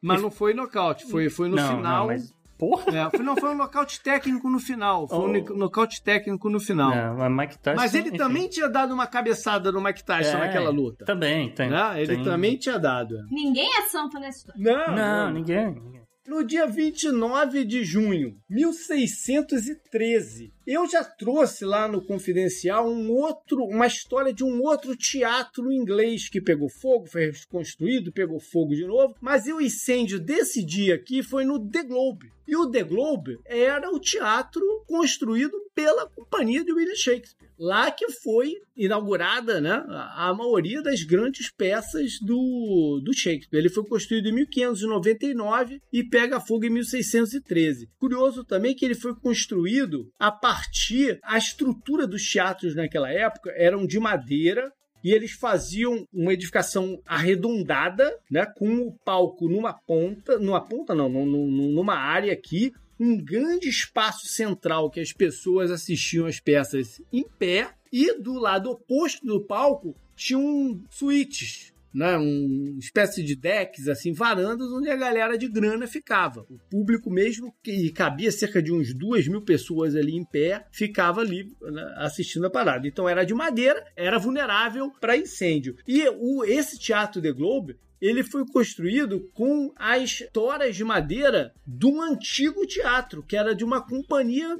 Mas não foi nocaute, foi, foi no não, final. não, mas porra. É, foi, não, foi um nocaute técnico no final. Foi um Oh. no- nocaute técnico no final. É, mas Mike Tyson, Mas ele enfim. também tinha dado uma cabeçada no Mike Tyson É, naquela luta. Também, tem. né? Ele tem- também tinha dado. é. Ninguém é santo nessa história. Não, Não, ninguém. No dia 29 de junho, 1613, eu já trouxe lá no Confidencial um outro, uma história de um outro teatro inglês que pegou fogo, foi reconstruído, pegou fogo de novo, mas o incêndio desse dia aqui foi no The Globe. E o The Globe era o teatro construído pela companhia de William Shakespeare. Lá que foi inaugurada né, a maioria das grandes peças do, do Shakespeare. Ele foi construído em 1599 e pega fogo em 1613. Curioso também que ele foi construído a partir. A estrutura dos teatros naquela época eram de madeira, e eles faziam uma edificação arredondada, né, com o palco numa ponta, numa ponta não, num- num- numa área aqui, um grande espaço central que as pessoas assistiam as peças em pé e do lado oposto do palco tinham suítes, né, uma espécie de decks, assim, varandas onde a galera de grana ficava. O público mesmo, que cabia cerca de uns duas mil pessoas ali em pé, ficava ali né, assistindo a parada. Então era de madeira, era vulnerável para incêndio. E o, esse Teatro The Globe ele foi construído com as toras de madeira de um antigo teatro, que era de uma companhia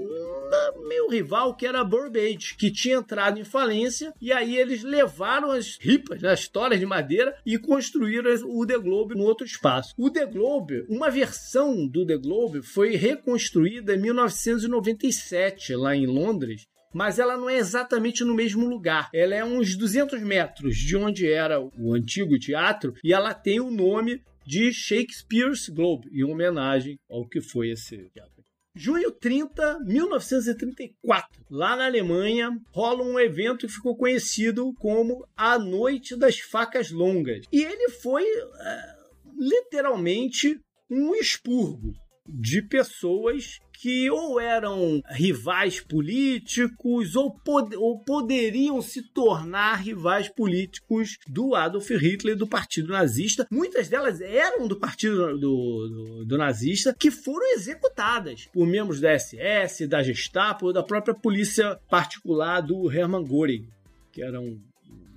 meio rival, que era a Burbage, que tinha entrado em falência, e aí eles levaram as ripas, as toras de madeira, e construíram o The Globe no outro espaço. O The Globe, uma versão do The Globe, foi reconstruída em 1997, lá em Londres, mas ela não é exatamente no mesmo lugar. Ela é uns 200 metros de onde era o antigo teatro e ela tem o nome de Shakespeare's Globe, em homenagem ao que foi esse teatro. Junho 30, 1934, lá na Alemanha, rola um evento que ficou conhecido como a Noite das Facas Longas. E ele foi eh, literalmente um expurgo de pessoas que ou eram rivais políticos ou, pod ou poderiam se tornar rivais políticos do Adolf Hitler e do Partido Nazista. Muitas delas eram do Partido do, do, do Nazista, que foram executadas por membros da SS, da Gestapo, da própria polícia particular do Hermann Göring, que era um,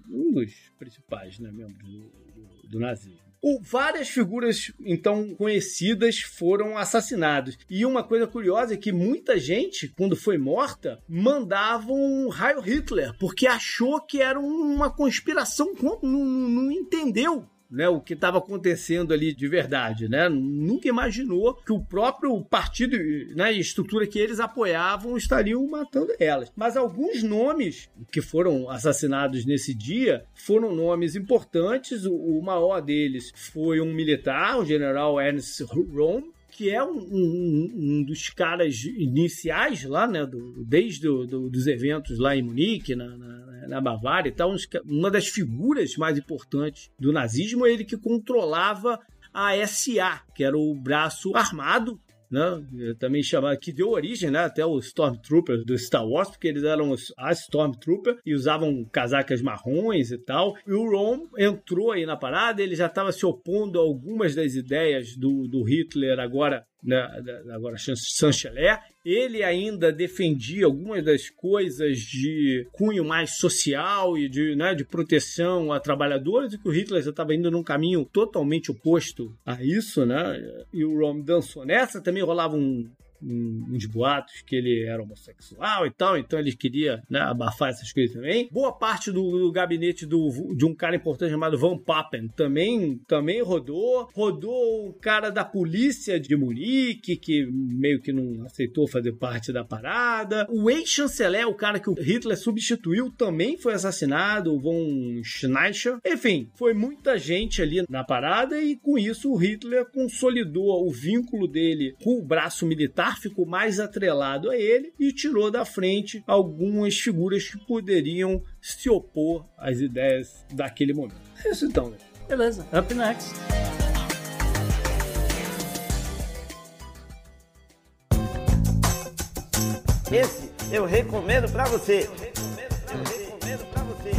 um dos principais né, membros do, do, do nazismo. Várias figuras então conhecidas foram assassinadas. E uma coisa curiosa é que muita gente, quando foi morta, mandava um raio Hitler, porque achou que era uma conspiração, contra- não, não entendeu né, o que estava acontecendo ali de verdade, né? Nunca imaginou que o próprio partido, né, e estrutura que eles apoiavam estariam matando elas. Mas alguns nomes que foram assassinados nesse dia foram nomes importantes. O, o maior deles foi um militar, o general Ernst Röhm, que é um, um, um, dos caras iniciais lá, né, do, desde do, do, dos eventos lá em Munique, na, na, na Bavária e tal, uma das figuras mais importantes do nazismo, ele que controlava a SA, que era o braço armado né? Também chamado, que deu origem, né? Até os Stormtroopers do Star Wars, porque eles eram os, as Stormtroopers e usavam casacas marrons e tal. E o Rom entrou aí na parada, ele já estava se opondo a algumas das ideias do, do Hitler agora né, agora chanceler, ele ainda defendia algumas das coisas de cunho mais social e de, né, de proteção a trabalhadores, e que o Hitler já estava indo num caminho totalmente oposto a isso, né? E o Rom dançou nessa, também rolava um, uns boatos que ele era homossexual e tal, então ele queria né, abafar essas coisas também. Boa parte do, do, gabinete do, de um cara importante chamado Van Papen também, também rodou. Rodou um cara da polícia de Munique, que meio que não aceitou fazer parte da parada. O ex-chanceler, o cara que o Hitler substituiu, também foi assassinado, o von Schneischer. Enfim, foi muita gente ali na parada e com isso o Hitler consolidou o vínculo dele com o braço militar ficou mais atrelado a ele e tirou da frente algumas figuras que poderiam se opor às ideias daquele momento. É isso então, né? Beleza, up next. Esse eu recomendo para você. Eu recomendo para você.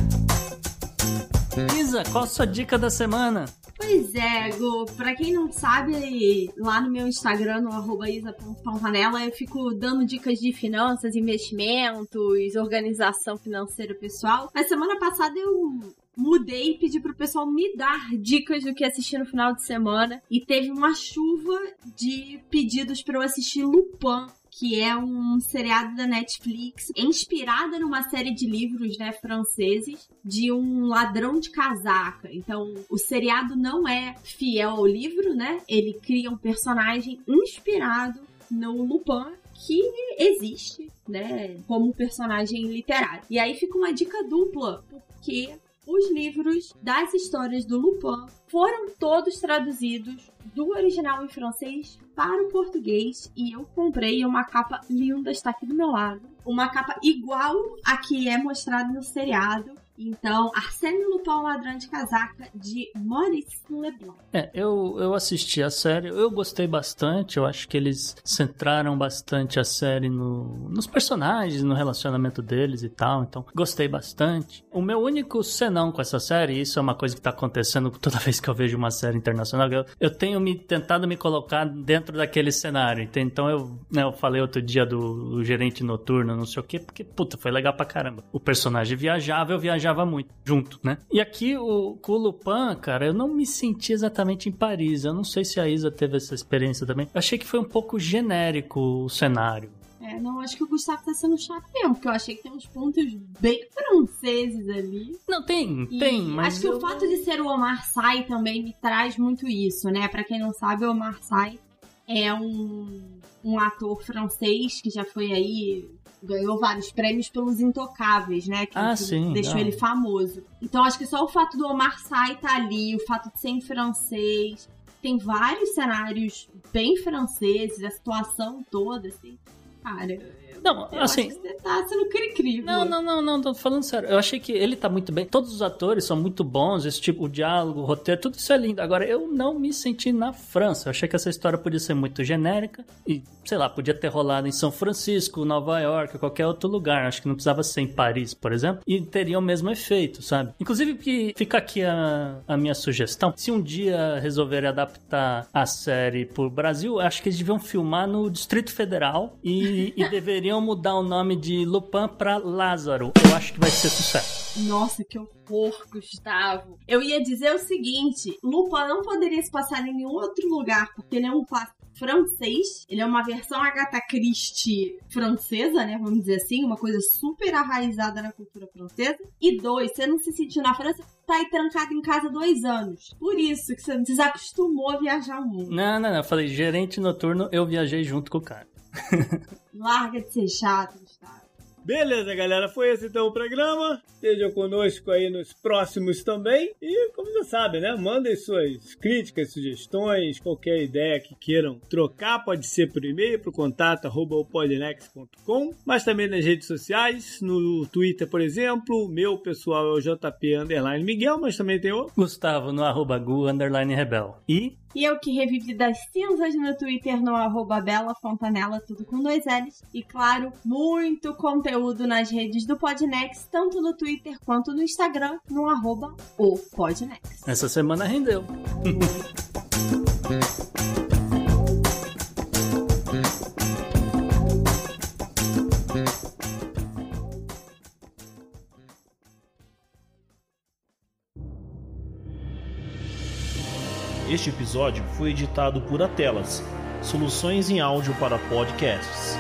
Isa, qual a sua dica da semana? Pois é, Gu, pra quem não sabe, lá no meu Instagram, no arroba eu fico dando dicas de finanças, investimentos, organização financeira pessoal. Mas semana passada eu mudei e pedi pro pessoal me dar dicas do que assistir no final de semana. E teve uma chuva de pedidos para eu assistir Lupin que é um seriado da Netflix inspirada numa série de livros, né, franceses, de um ladrão de casaca. Então, o seriado não é fiel ao livro, né? Ele cria um personagem inspirado no Lupin que existe, né, como personagem literário. E aí fica uma dica dupla, porque os livros das histórias do Lupin foram todos traduzidos do original em francês para o português e eu comprei uma capa linda, está aqui do meu lado. Uma capa igual a que é mostrada no seriado então, Arsène Lupin, Ladrão de Casaca, de Maurice Leblanc. É, eu, eu assisti a série, eu gostei bastante, eu acho que eles centraram bastante a série no, nos personagens, no relacionamento deles e tal, então gostei bastante. O meu único senão com essa série, isso é uma coisa que tá acontecendo toda vez que eu vejo uma série internacional, eu, eu tenho me tentado me colocar dentro daquele cenário, então eu, né, eu falei outro dia do, do gerente noturno, não sei o quê, porque, puta, foi legal pra caramba. O personagem viajava, eu viajava viajava muito junto, né? E aqui o, Lupin, cara, eu não me senti exatamente em Paris. Eu não sei se a Isa teve essa experiência também. Eu achei que foi um pouco genérico o cenário. É, não, acho que o Gustavo tá sendo chato mesmo, porque eu achei que tem uns pontos bem franceses ali. Não, tem, e tem, mas. Acho que eu... o fato de ser o Omar Sy também me traz muito isso, né? Pra quem não sabe, o Omar Sy é um, um ator francês que já foi aí ganhou vários prêmios pelos Intocáveis, né? Que, ah, que sim, deixou não. ele famoso. Então acho que só o fato do Omar Sy estar tá ali, o fato de ser em francês, tem vários cenários bem franceses, a situação toda, assim. Cara, não, eu assim. Você tá sendo cri-cri. Não, não, não, não, tô falando sério. Eu achei que ele tá muito bem. Todos os atores são muito bons, esse tipo, o diálogo, o roteiro, tudo isso é lindo. Agora, eu não me senti na França. Eu achei que essa história podia ser muito genérica e, sei lá, podia ter rolado em São Francisco, Nova York, qualquer outro lugar. Acho que não precisava ser em Paris, por exemplo, e teria o mesmo efeito, sabe? Inclusive, que fica aqui a, a minha sugestão. Se um dia resolverem adaptar a série pro Brasil, acho que eles deviam filmar no Distrito Federal e, e deveriam deveriam mudar o nome de Lupin pra Lázaro. Eu acho que vai ser sucesso. Nossa, que horror, Gustavo. Eu ia dizer o seguinte: Lupin não poderia se passar em nenhum outro lugar, porque ele é um clássico francês. Ele é uma versão Agatha Christie francesa, né? Vamos dizer assim, uma coisa super arraizada na cultura francesa. E dois, você não se sentiu na França, tá aí trancado em casa dois anos. Por isso que você desacostumou a viajar o mundo. Não, não, não. Eu falei, gerente noturno, eu viajei junto com o cara. Larga de ser chato, Gustavo. Beleza, galera. Foi esse então o programa. Estejam conosco aí nos próximos também. E, como já sabe, né? Mandem suas críticas, sugestões, qualquer ideia que queiram trocar. Pode ser por e-mail, para o contato arroba podnex.com, mas também nas redes sociais, no Twitter, por exemplo. O meu pessoal é o JP Underline Miguel, mas também tem o Gustavo no arroba gu underline rebel. E E eu que revivi das cinzas no Twitter no arroba Bela Fontanella, tudo com dois L's. E claro, muito conteúdo nas redes do Podnext, tanto no Twitter quanto no Instagram, no arroba o Podnext. essa semana rendeu. Este episódio foi editado por Atelas, soluções em áudio para podcasts.